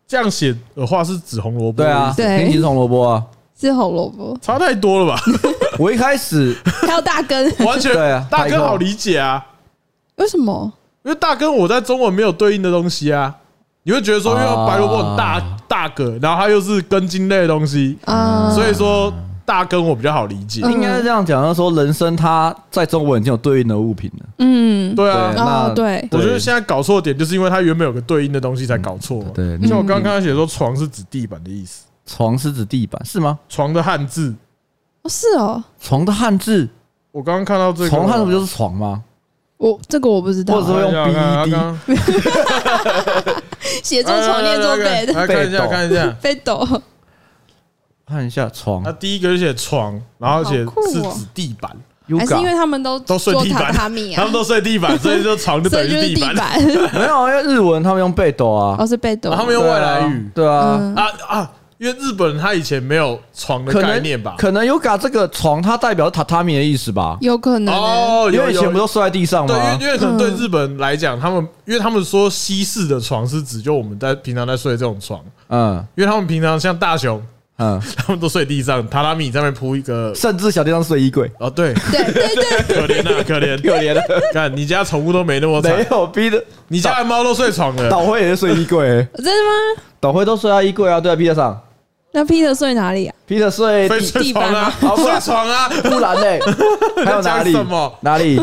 这样写的话是指红萝卜，对啊，念经是红萝卜啊，是红萝卜，差太多了吧？(laughs) 我一开始还有大根，完全对啊，大根好理解啊。为什么？因为大根我在中文没有对应的东西啊。你会觉得说，因为白萝卜很大大个，然后它又是根茎类的东西，所以说大根我比较好理解。应该是这样讲，就是说人参它在中文已经有对应的物品了。嗯，对啊，那对，我觉得现在搞错点就是因为它原本有个对应的东西才搞错嘛。对，像我刚刚写说床是指地板的意思，床是指地板是吗？床的汉字。哦，是哦，床的汉字，我刚刚看到这个，床汉字不就是床吗？我这个我不知道，或者说用 B D，(laughs) 写作床念作来看一下看一下，背斗，看一下床。那第一个就写床，然后写是指地板，还是因为他们都都睡地板，他们都睡地板，(laughs) 所以说床就等于地板。(laughs) 没有，因为日文他们用背斗啊，哦是背斗，他们用外来语，对啊。啊啊。因为日本人他以前没有床的概念吧？可能 yoga 这个床，它代表榻榻米的意思吧？有可能。哦，因为以前不都睡在地上吗？对，因为因为可能对日本人来讲，他们因为他们说西式的床是指就我们在平常在睡的这种床，嗯，因为他们平常像大雄，嗯，(laughs) 他们都睡地上，榻榻米上面铺一个，甚至小地上睡衣柜。哦，对。对对对，可怜啊，可怜。可怜的，看你家宠物都没那么惨，没有逼的，你家的猫都睡床了，岛辉也是睡衣柜，(laughs) 真的吗？岛辉都睡在衣柜啊，对啊，披得上。那 Peter 睡哪里啊？Peter 睡 (laughs) 地板啊，睡床啊，(laughs) 不然嘞，(laughs) 还有哪里？哪里？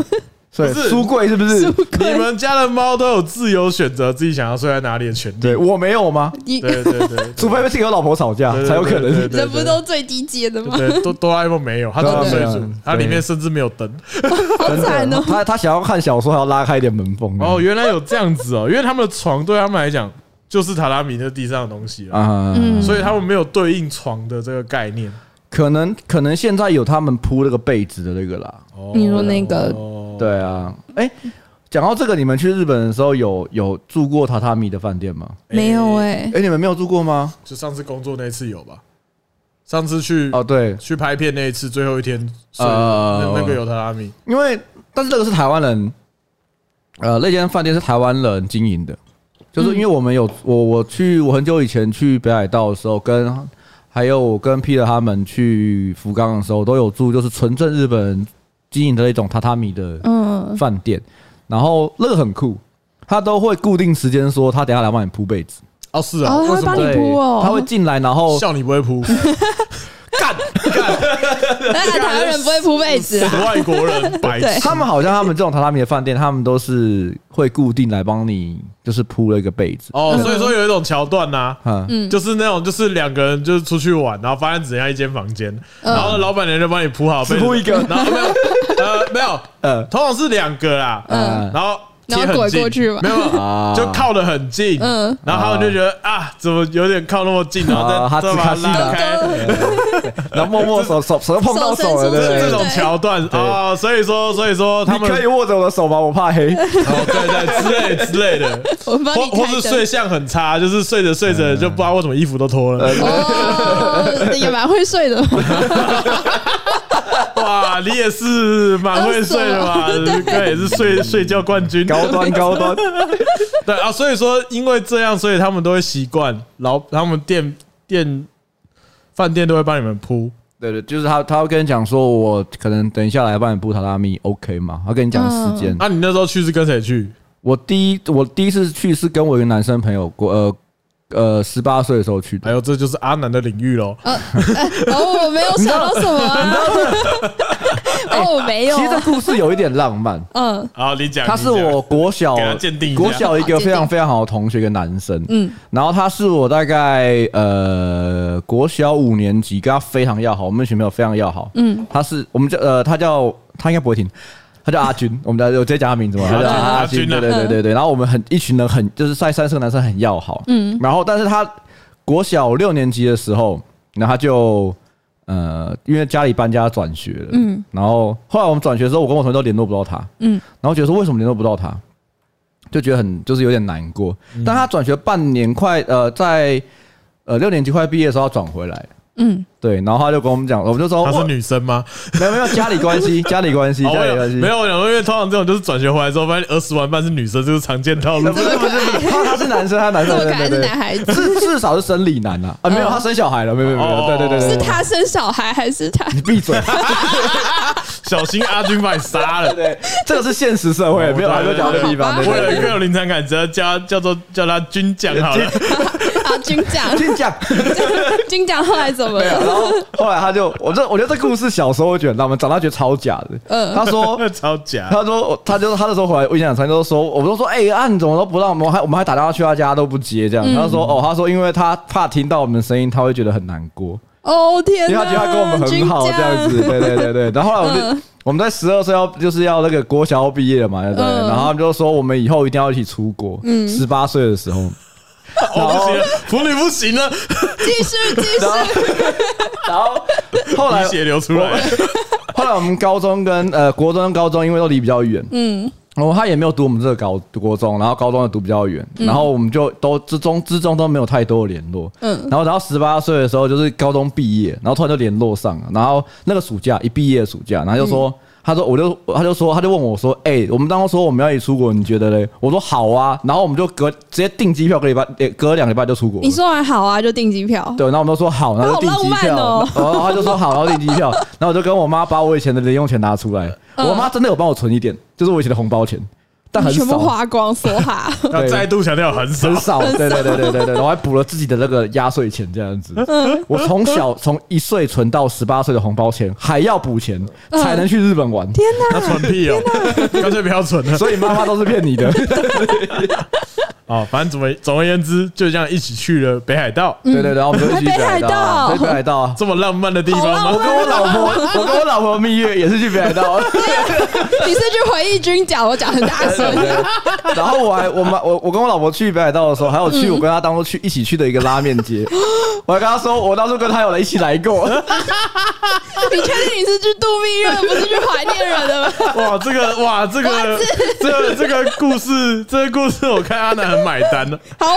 所以书柜是不是？你们家的猫都有自由选择自己想要睡在哪里的权利。对我没有吗？对对对，除非是跟老婆吵架才有可能。人不都最低阶的吗？对，哆哆啦 A 梦没有，它只能睡主，它里面甚至没有灯。好惨哦！他他想要看小说，还要拉开一点门缝。哦，原来有这样子哦，因为他们的床对他们来讲就是榻榻米那地上的东西啊，所以他们没有对应床的这个概念。可能可能现在有他们铺那个被子的那个啦。你说那个？对啊。哎，讲到这个，你们去日本的时候有有住过榻榻米的饭店吗？没有哎。哎，你们没有住过吗？就上次工作那次有吧？上次去哦，对，去拍片那一次，最后一天睡那那个有榻榻米。因为但是这个是台湾人，呃，那间饭店是台湾人经营的，就是因为我们有我我去我很久以前去北海道的时候跟。还有我跟 Peter 他们去福冈的时候，都有住就是纯正日本人经营的一种榻榻米的饭店，然后那个很酷，他都会固定时间说他等下来帮你铺被子。哦，是啊，他会帮你铺哦，他会进来然后笑你不会铺。(laughs) 干干，(laughs) 那台湾人不会铺被子，外国人 (laughs) 白痴。他们好像他们这种榻榻米的饭店，他们都是会固定来帮你，就是铺了一个被子。哦，所以说有一种桥段呐，嗯，就是那种就是两个人就是出去玩，然后发现只剩下一间房间，然后老板娘就帮你铺好被子，铺一个，然后没有，呃，没有，呃，通常是两个啦，嗯，然后。然后拐过去嘛，没有，就靠得很近，嗯，然后他们就觉得啊，怎么有点靠那么近，然后再再把它拉开，(laughs) 然后默默手手手碰到手了，这种桥段啊，所以说所以说他们可以握着我的手吗？我怕黑，然后对对之类之类的，(laughs) 或或是睡相很差，就是睡着睡着就不知道为什么衣服都脱了，也蛮会睡的。(laughs) 哇，你也是蛮会睡的嘛，哥也是睡睡觉冠军，高端高端。(laughs) 对啊，所以说因为这样，所以他们都会习惯，老他们店店饭店都会帮你们铺。对对，就是他他会跟你讲说，我可能等一下来帮你铺榻榻米，OK 吗？他跟你讲时间。那你那时候去是跟谁去？我第一我第一次去是跟我一个男生朋友过，呃。呃，十八岁的时候去的，还有这就是阿南的领域喽。呃，然后我没有想到什么啊。(laughs) 哦，没有。其实这故事有一点浪漫。嗯，好，你讲。他是我国小国小一个非常非常好的同学，一个男生。嗯，然后他是我大概呃国小五年级，跟他非常要好，我们学校非常要好。嗯，他是我们叫呃，他叫他应该不会听。他叫阿军，(laughs) 我们家我直接讲他名字嘛，他叫阿军，对对对对对。然后我们很一群人很就是在三四个男生很要好，嗯。然后但是他国小六年级的时候，然后他就呃因为家里搬家转学了，嗯。然后后来我们转学的时候，我跟我同学都联络不到他，嗯。然后觉得说为什么联络不到他，就觉得很就是有点难过。但他转学半年快呃在呃六年级快毕业的时候要转回来。嗯，对，然后他就跟我们讲，我们就说她是女生吗？没有没有，家里关系，(laughs) 家里关系，家里关系。没有，因为通常这种就是转学回来之后，发现儿时玩伴是女生，就是常见套路。不是不是，他他是男生，他男生，对对对，男孩子，至至少是生理男啊啊，没有，他生小孩了，没有没有没有，对对对，是他生小孩还是他？你闭嘴，(laughs) 小心阿军把你杀了。对，这个是现实社会，没有很多讲的地方。为了更有临场感，只要叫叫做叫他军将好了。啊，军将，军将，军将，后来怎么了？然后后来他就，我这我觉得这故事小时候会觉得，你知道吗？长大觉得超假的。嗯，他说 (laughs) 超假，他说他就是他那时候回来，我想他就说，我们都说，哎，啊，你怎么都不让我们，还我们还打电话去他家都不接，这样。他说，哦，他说因为他怕听到我们的声音，他会觉得很难过。哦天，因为他觉得他跟我们很好，这样子，对对对对。然后后来我们我们在十二岁要就是要那个国小毕业了嘛，对不对？然后他们就说我们以后一定要一起出国。嗯，十八岁的时候。我不行了，腐女不行了，继续继续。然后后来血流出来。后来我们高中跟呃国中跟高中因为都离比较远，嗯，然后他也没有读我们这个高国中，然后高中又读比较远，然后我们就都之中之中都没有太多的联络，嗯，然后然后十八岁的时候就是高中毕业，然后突然就联络上了，然后那个暑假一毕业的暑假，然后就说。他说，我就，他就说，他就问我说，哎、欸，我们当初说我们要一起出国，你觉得嘞？我说好啊，然后我们就隔直接订机票，隔礼拜，隔两礼拜就出国。你说完好啊，就订机票。对，然后我们都说好，然后就订机票。哦、然后他就说好，然后订机票，(laughs) 然后我就跟我妈把我以前的零用钱拿出来，我妈真的有帮我存一点，就是我以前的红包钱。但很少，全部花光，梭哈。(laughs) 要再度强调很少，很少。对对对对对对，然后还补了自己的那个压岁钱，这样子。我从小从一岁存到十八岁的红包钱，还要补钱才能去日本玩。天哪，那存屁哦，干脆不要存了。所以妈妈都是骗你的。哦，反正总而总而言之，就这样一起去了北海道。对对对，我们就去北海道，北海道这么浪漫的地方吗？我跟我老婆，我跟我老婆蜜月也是去北海道。你是去回忆军讲，我讲很大声。然后我还我们我我跟我老婆去北海道的时候，还有去我跟她当初去一起去的一个拉面街。(gasps) 我还跟她说，我当初跟她有人一起来过。你确定你是去度蜜月，不是去怀念人的吗？(laughs) 哇，这个哇，这个这个这个故事，这个故事，我看阿南。买单了，好，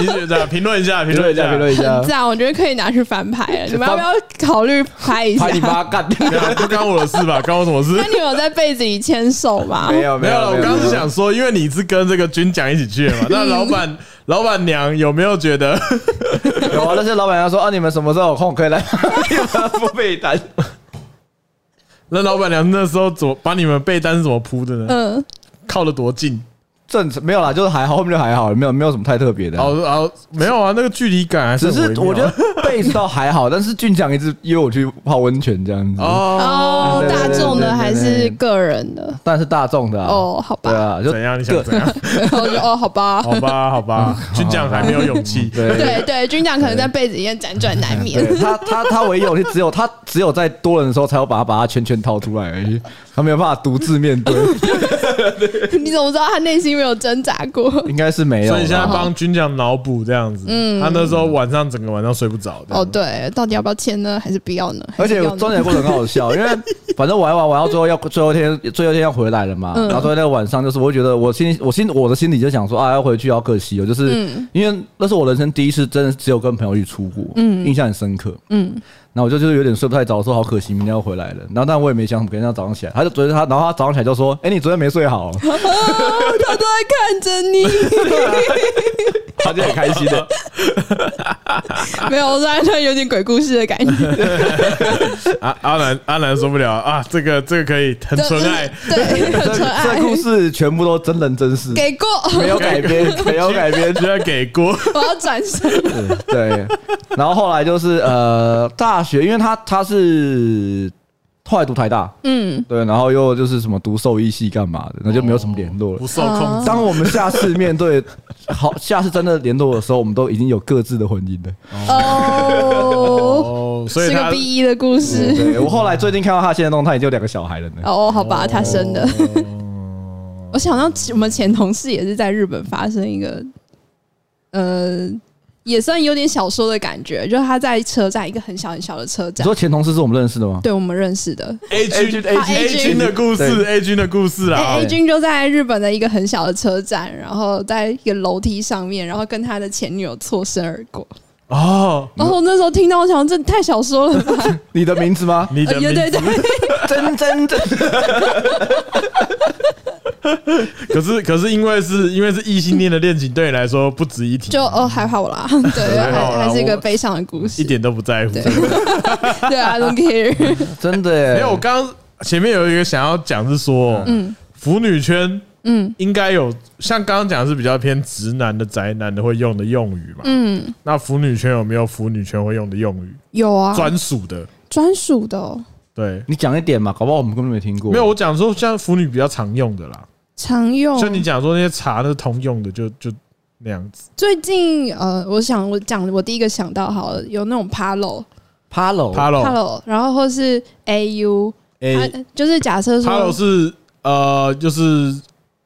你觉得评论一下，评论一下，评论一下，这样我觉得可以拿去翻拍了。你们要不要考虑拍一下？拍你妈干掉，(laughs) 不干我的事吧？干我什么事？那你有在被子里牵手吗？没有，没有。我刚刚是想说，因为你是跟这个军讲一起去的嘛，(laughs) 那老板、老板娘有没有觉得？(laughs) 有啊，那些老板娘说啊，你们什么时候有空可以来付被单？(laughs) 那老板娘那时候怎么把你们被单是怎么铺的呢？嗯，靠的多近？正常没有啦，就是还好，后面就还好，没有没有什么太特别的。哦哦，没有啊，那个距离感还是。只是我觉得被子倒还好，但是俊强一直约我去泡温泉这样子。哦，大众的还是个人的？但是大众的。哦，好吧。对啊，就怎样？你想怎样？我 (laughs) 就哦，好吧，好吧，好吧。(laughs) 俊强还没有勇气。(laughs) 对对对，俊强可能在被子里面辗转难眠。他他他唯一勇气只有他只有在多人的时候才会把他把他圈圈掏出来而已，他没有办法独自面对。你怎么知道他内心没有挣扎过？(laughs) 应该是没有。所以现在帮军将脑补这样子。嗯，他那时候晚上整个晚上睡不着。哦，对，到底要不要签呢？还是不要呢？而且中间的过程很好笑，因为 (laughs) 反正玩一玩，玩到最后要最后一天 (laughs) 最后一天要回来了嘛。然后最后那个晚上，就是我会觉得我心我心我的心里就想说啊，要回去好可惜哦，就是因为那是我人生第一次，真的只有跟朋友一起出国，嗯，印象很深刻，嗯。然后我就就是有点睡不太着，说好可惜，明天要回来了。然后但我也没想什么，隔天早上起来，他就昨天他，然后他早上起来就说：“哎，你昨天没睡好。” (laughs) 他都在看着你，(laughs) 他就很开心的。(laughs) 没有，我突然有点鬼故事的感觉。(laughs) 阿阿南阿南受不了啊！这个这个可以很纯爱，(laughs) 对，很纯爱。这故事全部都真人真事，给过，没有改编，没有改编，居然给过。我要转身。对，然后后来就是呃大。学，因为他他是后来读台大，嗯，对，然后又就是什么读兽医系干嘛的，那就没有什么联络了。不受控制。当我们下次面对，好，下次真的联络的时候，我们都已经有各自的婚姻了。哦，所以是个 B 一的故事。对，我后来最近看到他现在动态，已经有两个小孩了呢。哦，好吧，他生的。我想到我们前同事也是在日本发生一个，呃。也算有点小说的感觉，就是他在车站一个很小很小的车站。你说前同事是我们认识的吗？对，我们认识的。A 君 A 君 A 君的故事，A 君的故事啊。A 君就在日本的一个很小的车站，然后在一个楼梯上面，然后跟他的前女友错身而过。哦，然后那时候听到，我想这太小说了吧？(laughs) 你的名字吗？你的名字？对对对，真真 (laughs) 真。(laughs) 可是，可是，因为是因为是异性恋的恋情，对你来说不值一提。就哦，还好啦，(laughs) 对，还还是一个悲伤的故事，一点都不在乎。对 (laughs) 啊，I don't care。真的，没有。我刚前面有一个想要讲是说，嗯，腐女圈，嗯，应该有像刚刚讲的是比较偏直男的宅男的会用的用语嘛，嗯，那腐女圈有没有腐女圈会用的用语？有啊，专属的，专属的。对，你讲一点嘛，搞不好我们根本没听过。没有，我讲说像腐女比较常用的啦。常用，就你讲说那些茶都是通用的，就就那样子。最近呃，我想我讲，我第一个想到好了，有那种 Palo，Palo，Palo，然后或是 AU，A 就是假设说 Palo 是呃，就是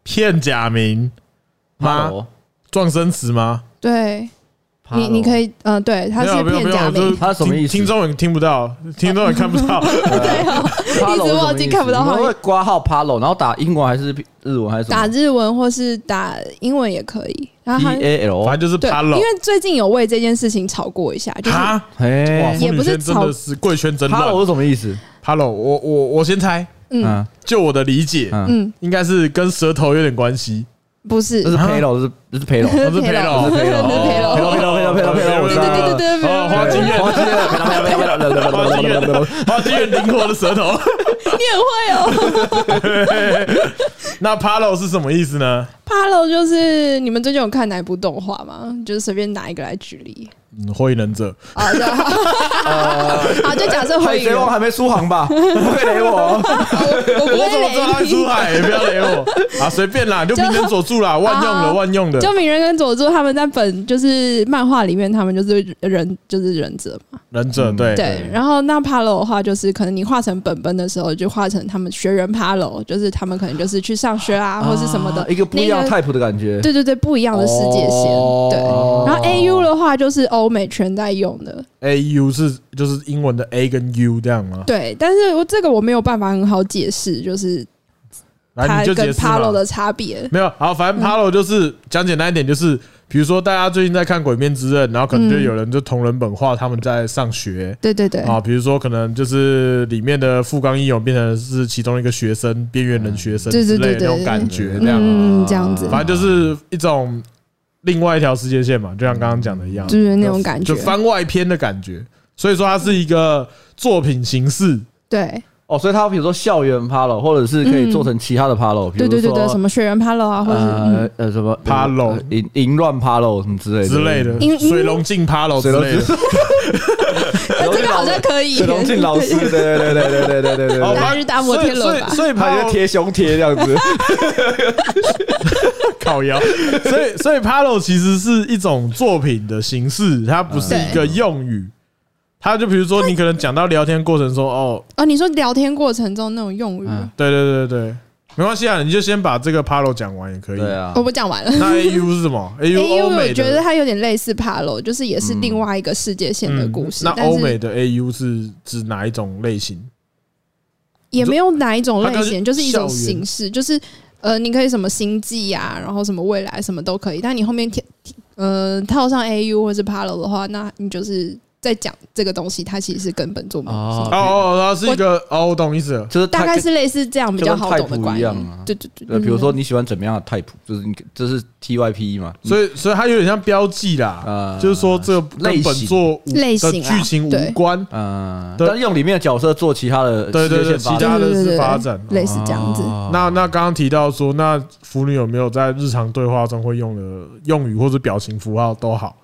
片假名吗？撞生词吗？对。你你可以，嗯，对，他是片假名，他什么意思？听众也听不到，听众也看不到，(laughs) 对，一直忘记看不到。他会挂号 Palo，然后打英文还是日文还是什么？打日文或是打英文也可以。然后 P A L，反正就是 Palo。因为最近有为这件事情吵过一下，就是也不是吵，是贵圈真乱。Palo 是什么意思？Palo，我我我先猜，嗯，就我的理解，嗯，应该是跟舌头有点关系。不是，这是裴老，这是这是裴老，这是裴老，这是裴老，裴老，裴老，裴老，裴老，裴老，裴老，对对对对对，花金月，花京院，花金月，花金月灵活的舌头，你很会哦。那 Palo 是什么意思呢？Palo 就是你们最近有看哪一部动画吗？就是随便拿一个来举例。嗯，火影忍者啊，对，好，就假设火影。海贼王还没出航吧？(laughs) 不会雷我，我不会雷他出海，也不要雷我 (laughs) 啊，随便啦，就鸣人佐助啦，万用的，万用的。就鸣人跟佐助他们在本就是漫画里面，他们就是忍，就是忍者嘛。忍者对对，然后那 Palo 的话，就是可能你画成本本的时候，就画成他们学员 Palo，就是他们可能就是去上学啊，或是什么的，一个不一样 type 的感觉。对对对，不一样的世界线。对，然后 AU 的话就是欧美全在用的。AU 是就是英文的 A 跟 U 这样吗？对，但是我这个我没有办法很好解释，就是它跟 Palo 的差别。没有，好，反正 Palo 就是讲简单一点，就是。比如说，大家最近在看《鬼面之刃》，然后可能就有人就同人本画他们在上学，对对对啊，比如说可能就是里面的富冈义勇变成是其中一个学生，边缘人学生之类的那种感觉，这样，嗯，这样子，反正就是一种另外一条世界线嘛，就像刚刚讲的一样，就是那种感觉，就番外篇的感觉，所以说它是一个作品形式，对。哦，所以它比如说校园 Palo，或者是可以做成其他的 Palo，对对对对，什么学员 Palo 啊，或者呃呃什么 Palo 淫淫乱 Palo 什么之类的。之类的，水龙镜 Palo 之类的，(laughs) 这个好像可以。水龙镜老师，(laughs) 对对对对对对对对对，大日大摩天轮吧，所以拍个贴胸贴这样子，(laughs) 烤腰，所以所以 Palo 其实是一种作品的形式，它不是一个用语。他就比如说，你可能讲到聊天过程中，哦，哦，你说聊天过程中那种用语，对对对对，没关系啊，你就先把这个 Palo 讲完也可以。对啊，我不讲完了。那 AU 是什么？(laughs) AU 我觉得它有点类似 Palo，就是也是另外一个世界线的故事。那欧美的 AU 是指哪一种类型？也没有哪一种类型，就是一种形式，就是呃，你可以什么星际啊，然后什么未来什么都可以，但你后面贴呃套上 AU 或是 Palo 的话，那你就是。在讲这个东西，它其实是根本做不哦哦，它是一个哦，我懂意思了，就是大概是类似这样比较好懂的关系啊。对对对，比如说你喜欢怎么样的 type，就是你这是 T Y P E 嘛，所以所以它有点像标记啦，就是说这个跟本作类型剧情无关，嗯，但用里面的角色做其他的，对对对，其他的是发展，类似这样子。那那刚刚提到说，那腐女有没有在日常对话中会用的用语或者表情符号都好？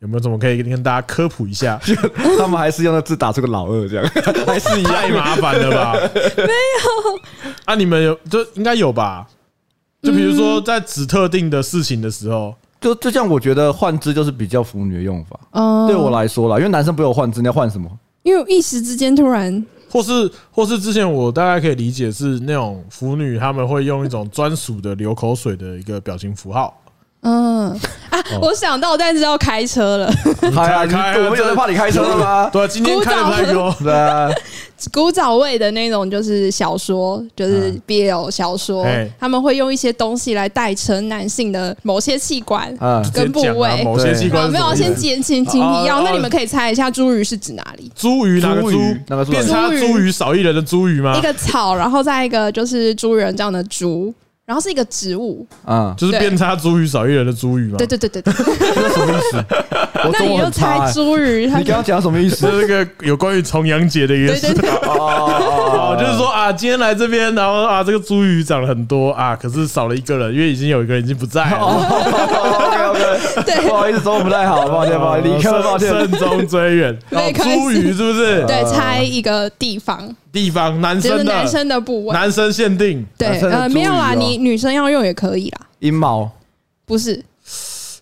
有没有什么可以跟大家科普一下？(laughs) 他们还是用那字打出个老二这样，(laughs) 还是太麻烦了吧？(laughs) 没有啊，你们有就应该有吧？就比如说在指特定的事情的时候，就就像我觉得换字就是比较腐女的用法。嗯，对我来说啦，因为男生不有换字，你要换什么？因为一时之间突然，或是或是之前我大概可以理解是那种腐女他们会用一种专属的流口水的一个表情符号。嗯啊，我想到，但是要开车了。(laughs) 开啊开！我们有人怕你开车了吗？(laughs) 对，今天开的太多。(laughs) 对啊，古早味的那种就是小说，就是 BL 小说，他们会用一些东西来代称男性的某些器官跟部位。某些器官没有，先简请请提要。那你们可以猜一下，茱萸是指哪里？茱萸哪个茱？哪个茱？变差茱萸少一人的茱萸吗？一个草，然后再一个就是猪人这样的猪。然后是一个植物，啊，就是变差茱萸少一人的茱萸嘛。对对对对对，这什么意思？(laughs) 那你又猜茱萸？你刚刚讲什么意思？那个有关于重阳节的一个事。(laughs) 哦，就是说啊，今天来这边，然后啊，这个茱萸长了很多啊，可是少了一个人，因为已经有一个人已经不在了。(laughs) 对，不好意思，说不太好，抱歉抱歉，立刻抱歉，慎终追远。茱萸是不是？对，猜一个地方。地方男生的男生的部位，男生限定。对，呃，没有啦，你女生要用也可以啦。阴毛不是，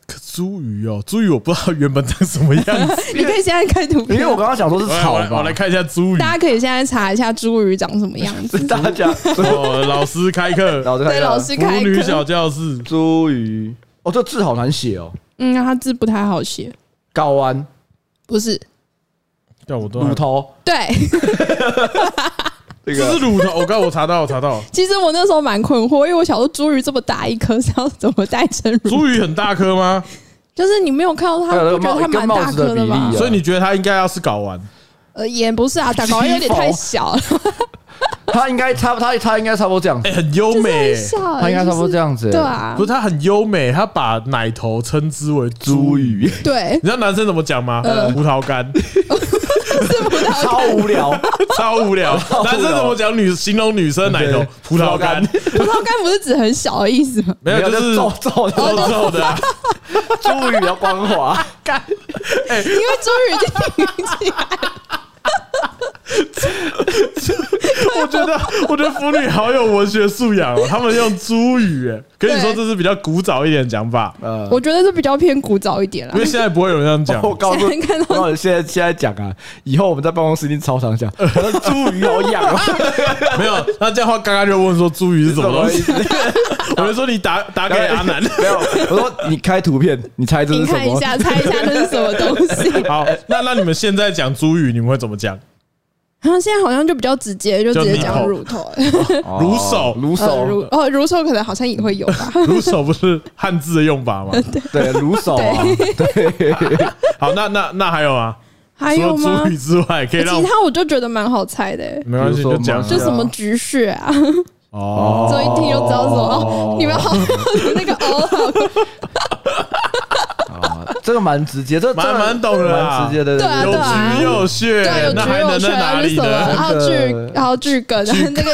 可茱萸哦，茱萸我不知道原本长什么样子。(laughs) 你可以现在看图片，因为我刚刚想说是草。我来看一下茱萸。大家可以现在查一下茱萸长什么样子。(laughs) 大家哦，老师开课，对，老师开课。腐女小教室，茱萸。哦，这字好难写哦。嗯，它字不太好写。睾丸不是。叫我都乳头。对。(laughs) 这是乳头，我刚我查到，我查到。(laughs) 其实我那时候蛮困惑，因为我想说茱萸这么大一颗，是要怎么带成乳？(laughs) 茱萸很大颗吗？就是你没有看到它，我觉得它蛮大颗的嘛？所以你觉得它应该要是睾丸？呃，也不是啊，睾丸有点太小了。(laughs) 它应该差不，他他应该差不多这样子，很优美。他应该差不多这样子，对啊。不是他很优美，他把奶头称之为茱萸。对，你知道男生怎么讲吗？葡萄干。(laughs) 是葡萄干，(laughs) 超无聊，超无聊。男生怎么讲女形容女生奶头？葡萄干，葡萄干不是指很小的意思吗？没有，就是皱皱皱皱的。(laughs) 猪鱼比较光滑，干。哎，因为猪鱼已经挺起来了。哈 (laughs) 哈我觉得，我觉得腐女好有文学素养哦。他们用猪语，可以说这是比较古早一点讲法。呃，我觉得是比较偏古早一点了。因为现在不会有人这样讲。(laughs) 我告诉你，看到现在现在讲啊，以后我们在办公室一定超常讲。(laughs) 猪鱼好痒啊！(laughs) 没有，那这样的话刚刚就问说猪鱼是什么东西？我就说你打打给阿南，没有。我说你开图片，你猜这是什么？看一下，猜一下这是什么东西？好，那那你们现在讲猪语，你们会怎么讲？然后现在好像就比较直接，就直接讲乳头、(laughs) 乳手、乳手、乳哦，乳手可能好像也会有吧。(laughs) 乳手不是汉字的用法吗？(laughs) 对，乳手。啊对，好，那那那还有吗？还有吗？之外，可以让其他我就觉得蛮好猜的。没关系，就讲就什么菊穴啊。哦，这一听就知道什么。你们好，那个哦。这个蛮直接，这蛮蛮懂的，蛮直接的。对啊，有菊有穴，那还能在哪里呢？然后巨，然后巨根，那个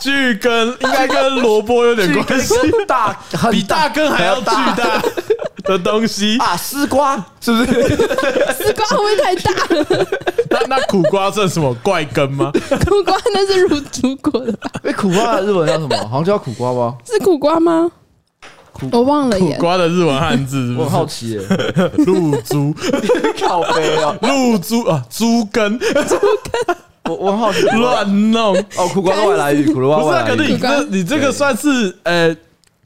巨根 (laughs) 应该跟萝卜有点关系，大比大根还要巨大的东西啊！丝瓜是不是？(laughs) 丝瓜会不会太大了？那那苦瓜算什么怪根吗？(laughs) 苦瓜那是乳猪果的吧？哎，苦瓜的日文叫什么？好像叫苦瓜吧？是苦瓜吗？我忘了耶。苦瓜的日文汉字，(laughs) 我好奇耶。(laughs) 露珠，(laughs) 靠背哦，露珠啊，猪根，猪根。我我好奇，乱弄哦，苦瓜是外来语，苦瓜外来语。不是，可是你这你这个算是呃，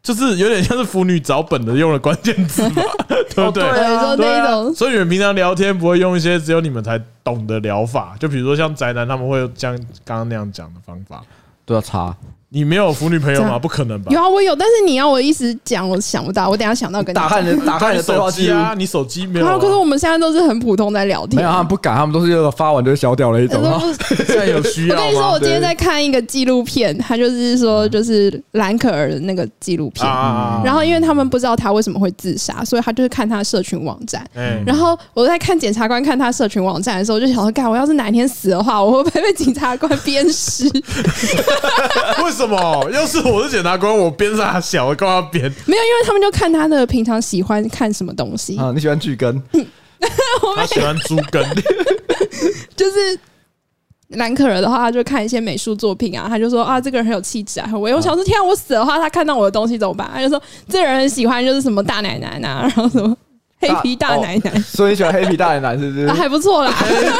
就是有点像是腐女找本的用的关键词嘛，对不对？对啊，对啊。所以你们平常聊天不会用一些只有你们才懂的疗法，就比如说像宅男他们会像刚刚那样讲的方法，都要擦。你没有腐女朋友吗？不可能吧？有啊，我有，但是你要我一直讲，我想不到。我等下想到跟你打开你打开你的手机啊，(laughs) 你手机没有？可是我们现在都是很普通在聊天。没有，他们不敢，他们都是那个发完就消掉了一种。(laughs) 现在有需要。我跟你说，我今天在看一个纪录片，他就是说，就是兰可儿的那个纪录片。然后，因为他们不知道他为什么会自杀，所以他就是看他的社群网站。然后我在看检察官看他社群网站的时候，我就想说，干，我要是哪一天死的话，我会不会被警察官鞭尸？(laughs) 为什么？要是我是检察官，我鞭啥小，我干嘛要鞭？没有，因为他们就看他的平常喜欢看什么东西啊？你喜欢剧根？(laughs) 他喜欢猪根，(laughs) 就是蓝可儿的话，他就看一些美术作品啊。他就说啊，这个人很有气质啊，很威。我想说，天啊，我死的话，他看到我的东西怎么办？他就说，这个人很喜欢就是什么大奶奶啊，然后什么。黑皮大奶奶，所以你喜欢黑皮大奶奶是不是？(laughs) 还不错啦。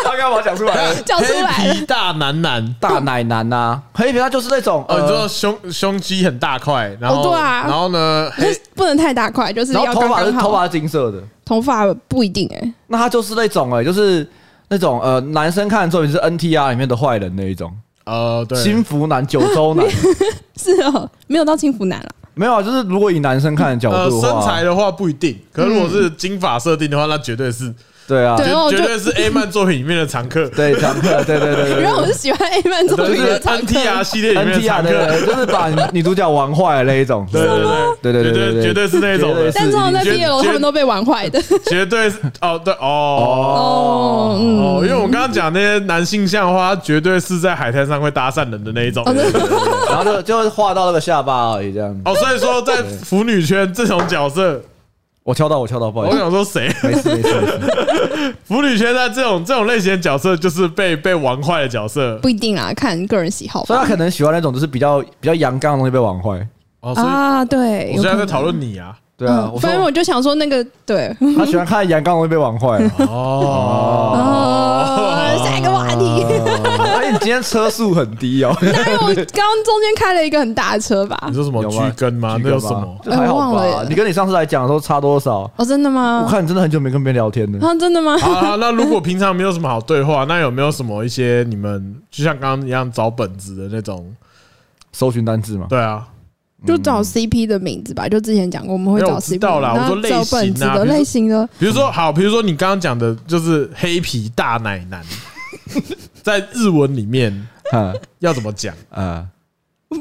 他干嘛讲出来？(laughs) 讲出来。黑皮大男男，大奶奶呐，黑皮他就是那种，呃，你说胸胸肌很大块，然后对啊，然后呢，不能太大块，就是要头发是头发是金色的，头发不一定哎。那他就是那种哎，就是那种呃，男生看的作品是 NTR 里面的坏人那一种，呃，对，轻浮男、九州男，(laughs) 是哦，没有到轻浮男了。没有啊，就是如果以男生看的角度，身材的话不一定。可是如果是金发设定的话，那绝对是。对啊，绝对是 A 漫 (laughs) 作品里面的常客。对，常客，对对对对。然后我是喜欢 A 漫作品的常客。NTR 系列里面的常客，就是把女主角玩坏的那一种。对对对对对对，绝对是那种。但是我在 BL 他们都被玩坏的。绝对是哦，对哦哦，因为我刚刚讲那些男性向的话，绝对是在海滩上会搭讪人的那一种。然后就就画到那个下巴而已，这样。哦，所以说在腐女圈这种角色。我敲到，我敲到，不好意思。我想说谁？没事没事。(laughs) 腐女圈在这种这种类型的角色，就是被被玩坏的角色。不一定啊，看个人喜好。所以他可能喜欢那种，就是比较比较阳刚的东西被玩坏。哦啊，对。我现在在讨论你啊。对啊，反正我就想说那个，对。他喜欢看阳刚东西被玩坏。哦。下一个话题。今天车速很低哦，哪有？刚刚中间开了一个很大的车吧？你说什么巨根吗？那有什么？还好吧？你跟你上次来讲的时候差多少？哦，真的吗？我看你真的很久没跟别人聊天了。啊，真的吗？(laughs) 啊，那如果平常没有什么好对话，那有没有什么一些你们就像刚刚一样找本子的那种搜寻单字吗？对啊，就找 CP 的名字吧。就之前讲过，我们会找 CP 到啦。我说类型的类型的，比如说好，比如说你刚刚讲的就是黑皮大奶男，(laughs) 在日文里面。啊，要怎么讲？啊，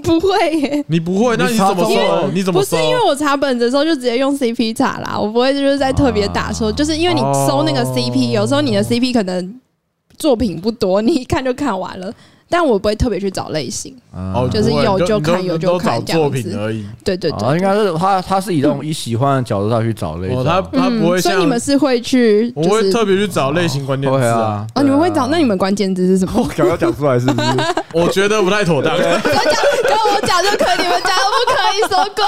不会耶，你不会？那你怎么说？你怎么？不是因为我查本子的时候就直接用 CP 查啦，我不会就是在特别打说，就是因为你搜那个 CP，有时候你的 CP 可能作品不多，你一看就看完了。但我不会特别去找类型，哦，就是有就看，有就看这样子而已。对对对，应该是他他是以这种以喜欢的角度上去找类型，他他不会。所以你们是会去，我会特别去找类型关键词啊。哦，你们会找？那你们关键字是什么？我刚刚讲出来是不是？(laughs) 我觉得不太妥当。跟 (laughs) 我讲，跟我讲就可以，你们讲不可以 (laughs) 说鬼。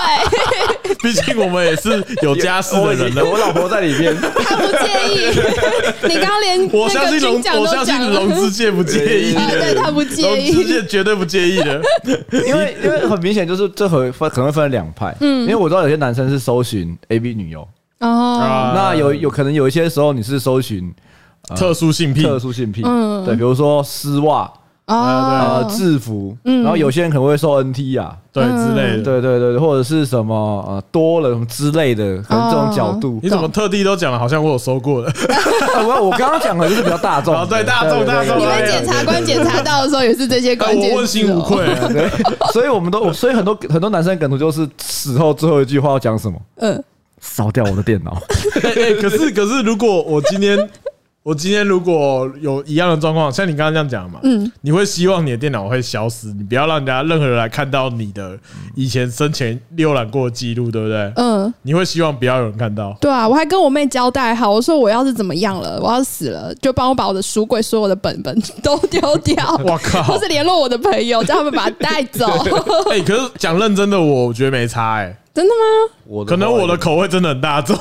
(laughs) 毕竟我们也是有家室的人了，(laughs) 我老婆在里面，他不介意。(laughs) 你刚刚连我相信龙，我相信龙之介不介意，对他不。龙之介绝对不介意的，因为因为很明显就是这回分可能会分两派，嗯，因为我知道有些男生是搜寻 A B 女优哦，那有有可能有一些时候你是搜寻特殊性癖，特殊性癖，嗯，对，比如说丝袜。啊，制服，然后有些人可能会受 NT 啊，对之类的，对对对，或者是什么呃多人之类的，可能这种角度，你怎么特地都讲了？好像我有收过的。我我刚刚讲的就是比较大众，对大众大众。你们检察官检查到的时候也是这些关键，我问心无愧。对，所以我们都，所以很多很多男生梗图就是死后最后一句话要讲什么？嗯，烧掉我的电脑。哎，可是可是，如果我今天。我今天如果有一样的状况，像你刚刚这样讲嘛，嗯，你会希望你的电脑会消失，你不要让人家任何人来看到你的以前生前浏览过的记录，对不对？嗯，你会希望不要有人看到。对啊，我还跟我妹交代好，我说我要是怎么样了，我要死了，就帮我把我的书柜所有的本本都丢掉。(laughs) 我靠！或是联络我的朋友，叫他们把它带走。(laughs) (laughs) 哎，可是讲认真的，我觉得没差哎。真的吗？我可能我的口味真的很大众。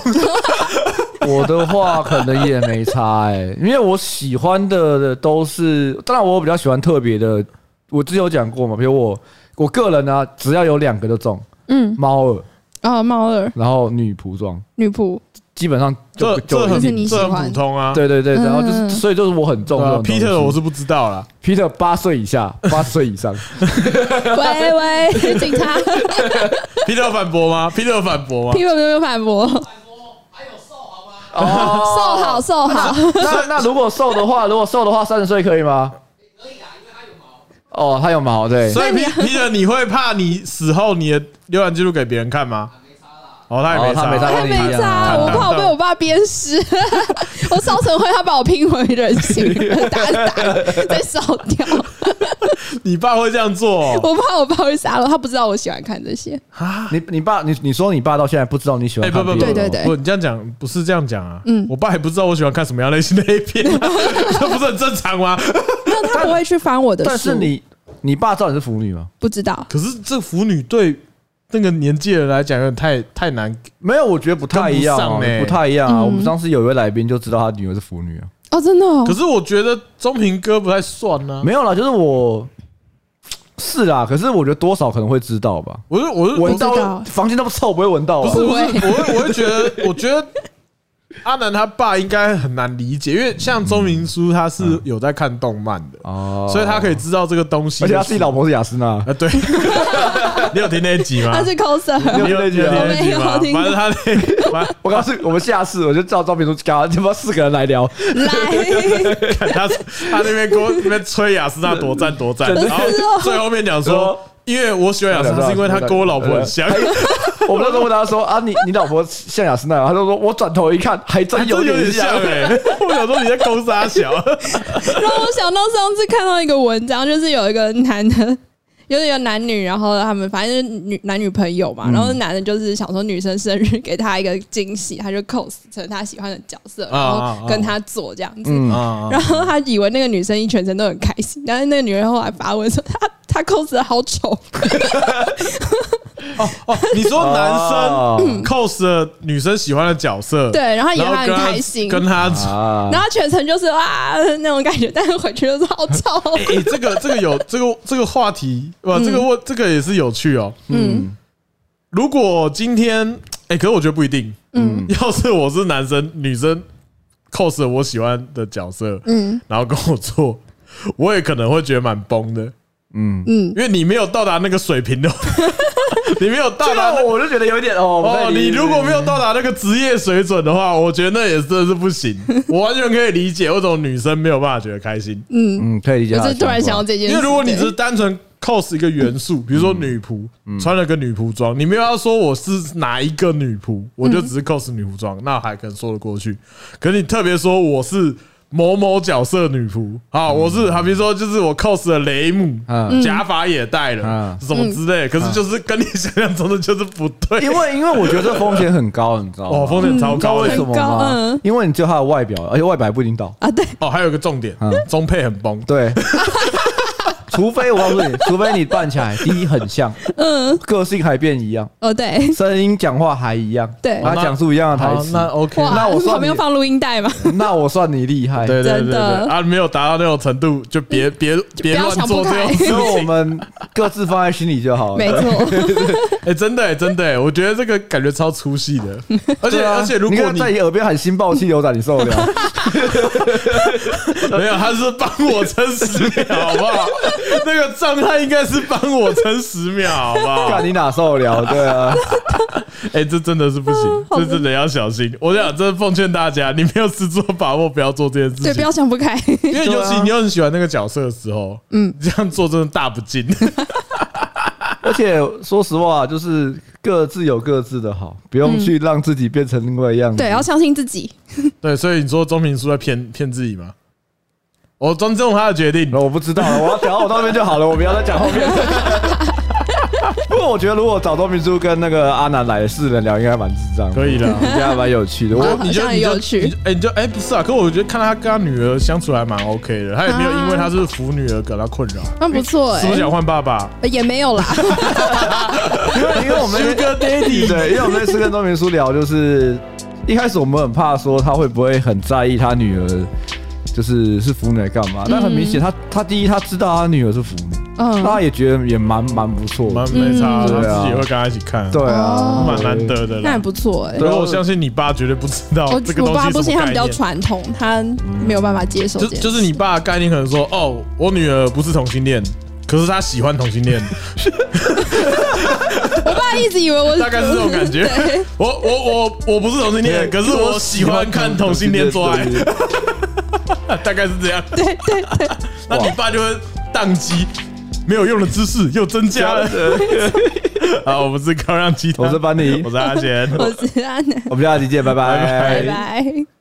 (laughs) 我的话可能也没差哎、欸，因为我喜欢的都是，当然我比较喜欢特别的，我之前有讲过嘛，比如我我个人呢、啊，只要有两个就中，嗯，猫耳啊，猫耳，然后女仆装，女仆。基本上就就很这很普通啊，对对对，然后就是所以就是我很重，Peter 我是不知道啦，Peter 八岁以下，八岁以上，(laughs) 喂喂，警察，(laughs) Peter 反驳吗？Peter 反驳吗？Peter 没有反驳。哦，(laughs) 瘦好瘦好。那那如果瘦的话，如果瘦的话，三十岁可以吗？可以啊，因为它有毛。哦，它有毛，对。所以 Peter，，你会怕你死后你的浏览记录给别人看吗？哦，他也没差，他也没差。我怕我被我爸鞭尸，(laughs) 我烧成灰，他把我拼回人形，(laughs) 打打再烧掉。(laughs) 你爸会这样做？我怕我爸会杀了他，不知道我喜欢看这些。你你爸你你说你爸到现在不知道你喜欢看？不不不，对对对，不，你这样讲不是这样讲啊。嗯，我爸也不知道我喜欢看什么样类型的 A 片，这不是很正常吗？那他不会去翻我的。但是你你爸知道你是腐女吗？不知道。可是这腐女对。那个年纪的人来讲，有点太太难。没有，我觉得不太一样，不太一样啊。我们上次有一位来宾就知道他女儿是腐女啊。哦，真的。可是我觉得中平哥不太算呢。没有啦，就是我是啦。可是我觉得多少可能会知道吧。我是我是闻到房间那么臭，不会闻到。不是不是，我会我会觉得，我觉得。阿南他爸应该很难理解，因为像周明书他是有在看动漫的哦，所以他可以知道这个东西。而且他自己老婆是雅斯娜啊，对，(laughs) 你有听那一集吗？他是 coser，你有听那集吗？没有听。反正他那，反正 (laughs) 我告诉我们下次我就叫钟明书，搞他妈四个人来聊，来，(laughs) 看他他那边跟我那边吹雅斯娜多赞多赞，然后最后面讲说。因为我喜欢雅斯娜，是因为他跟我老婆很像。(laughs) 我那时候问他说：“啊，你你老婆像雅斯娜？”他就说：“我转头一看，还真有点像。”哎，(laughs) 我想说你在勾三小。(laughs) 然后我想到上次看到一个文章，就是有一个男的。有一个男女，然后他们反正就是女男女朋友嘛，然后男的就是想说女生生日给他一个惊喜，他就 cos 成他喜欢的角色，然后跟他做这样子，然后他以为那个女生一全程都很开心，但是那个女人后来发文说他他 cos 的好丑。哦哦，你说男生 cos 了女生喜欢的角色，对，然后也很开心，跟他，然后全程就是哇那种感觉，但是回去就是好丑。哎，这个这个有这个这个话题哇，这个问这个也是有趣哦。嗯，如果今天哎，可是我觉得不一定。嗯，要是我是男生，女生 cos 了我喜欢的角色，嗯，然后跟我做，我也可能会觉得蛮崩的。嗯嗯，因为你没有到达那个水平的。(laughs) 你没有到达，我就觉得有点哦。哦，你如果没有到达那个职业水准的话，我觉得那也真的是不行。(laughs) 我完全可以理解为什么女生没有办法觉得开心。嗯嗯，可以理解。我是突然想到这件事，因为如果你只是单纯 cos 一个元素，比如说女仆穿了个女仆装，你没有要说我是哪一个女仆，我就只是 cos 女仆装，那还可能说得过去。可是你特别说我是。某某角色女仆，啊，我是好，比如说就是我 cos 的雷姆，假发也戴了，什么之类，可是就是跟你想象中的就是不对，因为因为我觉得这风险很高，你知道吗？(laughs) 哦，风险超高，为什么？吗？因为你就他的外表，而且外表还不一定到。啊，对，哦，还有一个重点，中配很崩，对。(laughs) 除非我告诉你，除非你扮起来第一很像，嗯，个性还变一样，哦对，声音讲话还一样，对，他讲出一样的台词，那 OK，那我算没有放录音带吗？(laughs) 那我算你厉害，对对对对，啊，没有达到那种程度，就别别别乱做这种事情，我们各自放在心里就好了，没错，哎，(laughs) 真的真的，我觉得这个感觉超粗细的，(laughs) 而且而且如果你在你耳边喊新爆气流仔，你受得了？没有，他是帮我撑十秒，好不好？那个状态应该是帮我撑十秒，好不好？(laughs) 看你哪受得了？对啊，(laughs) 哎，这真的是不行，这真的要小心。我想，真的奉劝大家，你没有十足把握，不要做这件事情。对，不要想不开。因为尤其你又很喜欢那个角色的时候，嗯，这样做真的大不敬。而且说实话，就是各自有各自的好，不用去让自己变成另外一样。对，要相信自己。(laughs) 对，所以你说钟明书在骗骗自己吗？我尊重他的决定，我不知道，(laughs) 我要讲到我那边就好了，我不要再讲后面。(laughs) 不过我觉得，如果找周明书跟那个阿南来的四人聊，应该蛮智障，可以的，应该蛮有趣的。我你觉得很有趣？哎，你就哎不是啊？可我觉得看他跟他女儿相处还蛮 OK 的，他也没有因为他是腐女儿感到困扰。那不错哎，是不是想换爸爸？也没有啦，(laughs) 因为因为我们一个爹地，对，因为我们那次跟周明书聊，就是一开始我们很怕说他会不会很在意他女儿。就是是腐女干嘛？但很明显，他他第一他知道他女儿是腐女，嗯，他也觉得也蛮蛮不错，蛮没差，他自己也会跟他一起看，对啊，蛮难得的，那也不错哎。对，我相信你爸绝对不知道这个东西。我爸不行，他比较传统，他没有办法接受。就就是你爸的概念可能说，哦，我女儿不是同性恋，可是他喜欢同性恋。我爸一直以为我大概是这种感觉。我我我我不是同性恋，可是我喜欢看同性恋做爱。(laughs) 大概是这样，对对对，(laughs) 那你爸就会宕机，没有用的知识又增加了。(laughs) 好，我们是高亮鸡头，我是班尼，我是阿贤，我是阿南，我们下期见，拜拜，拜拜。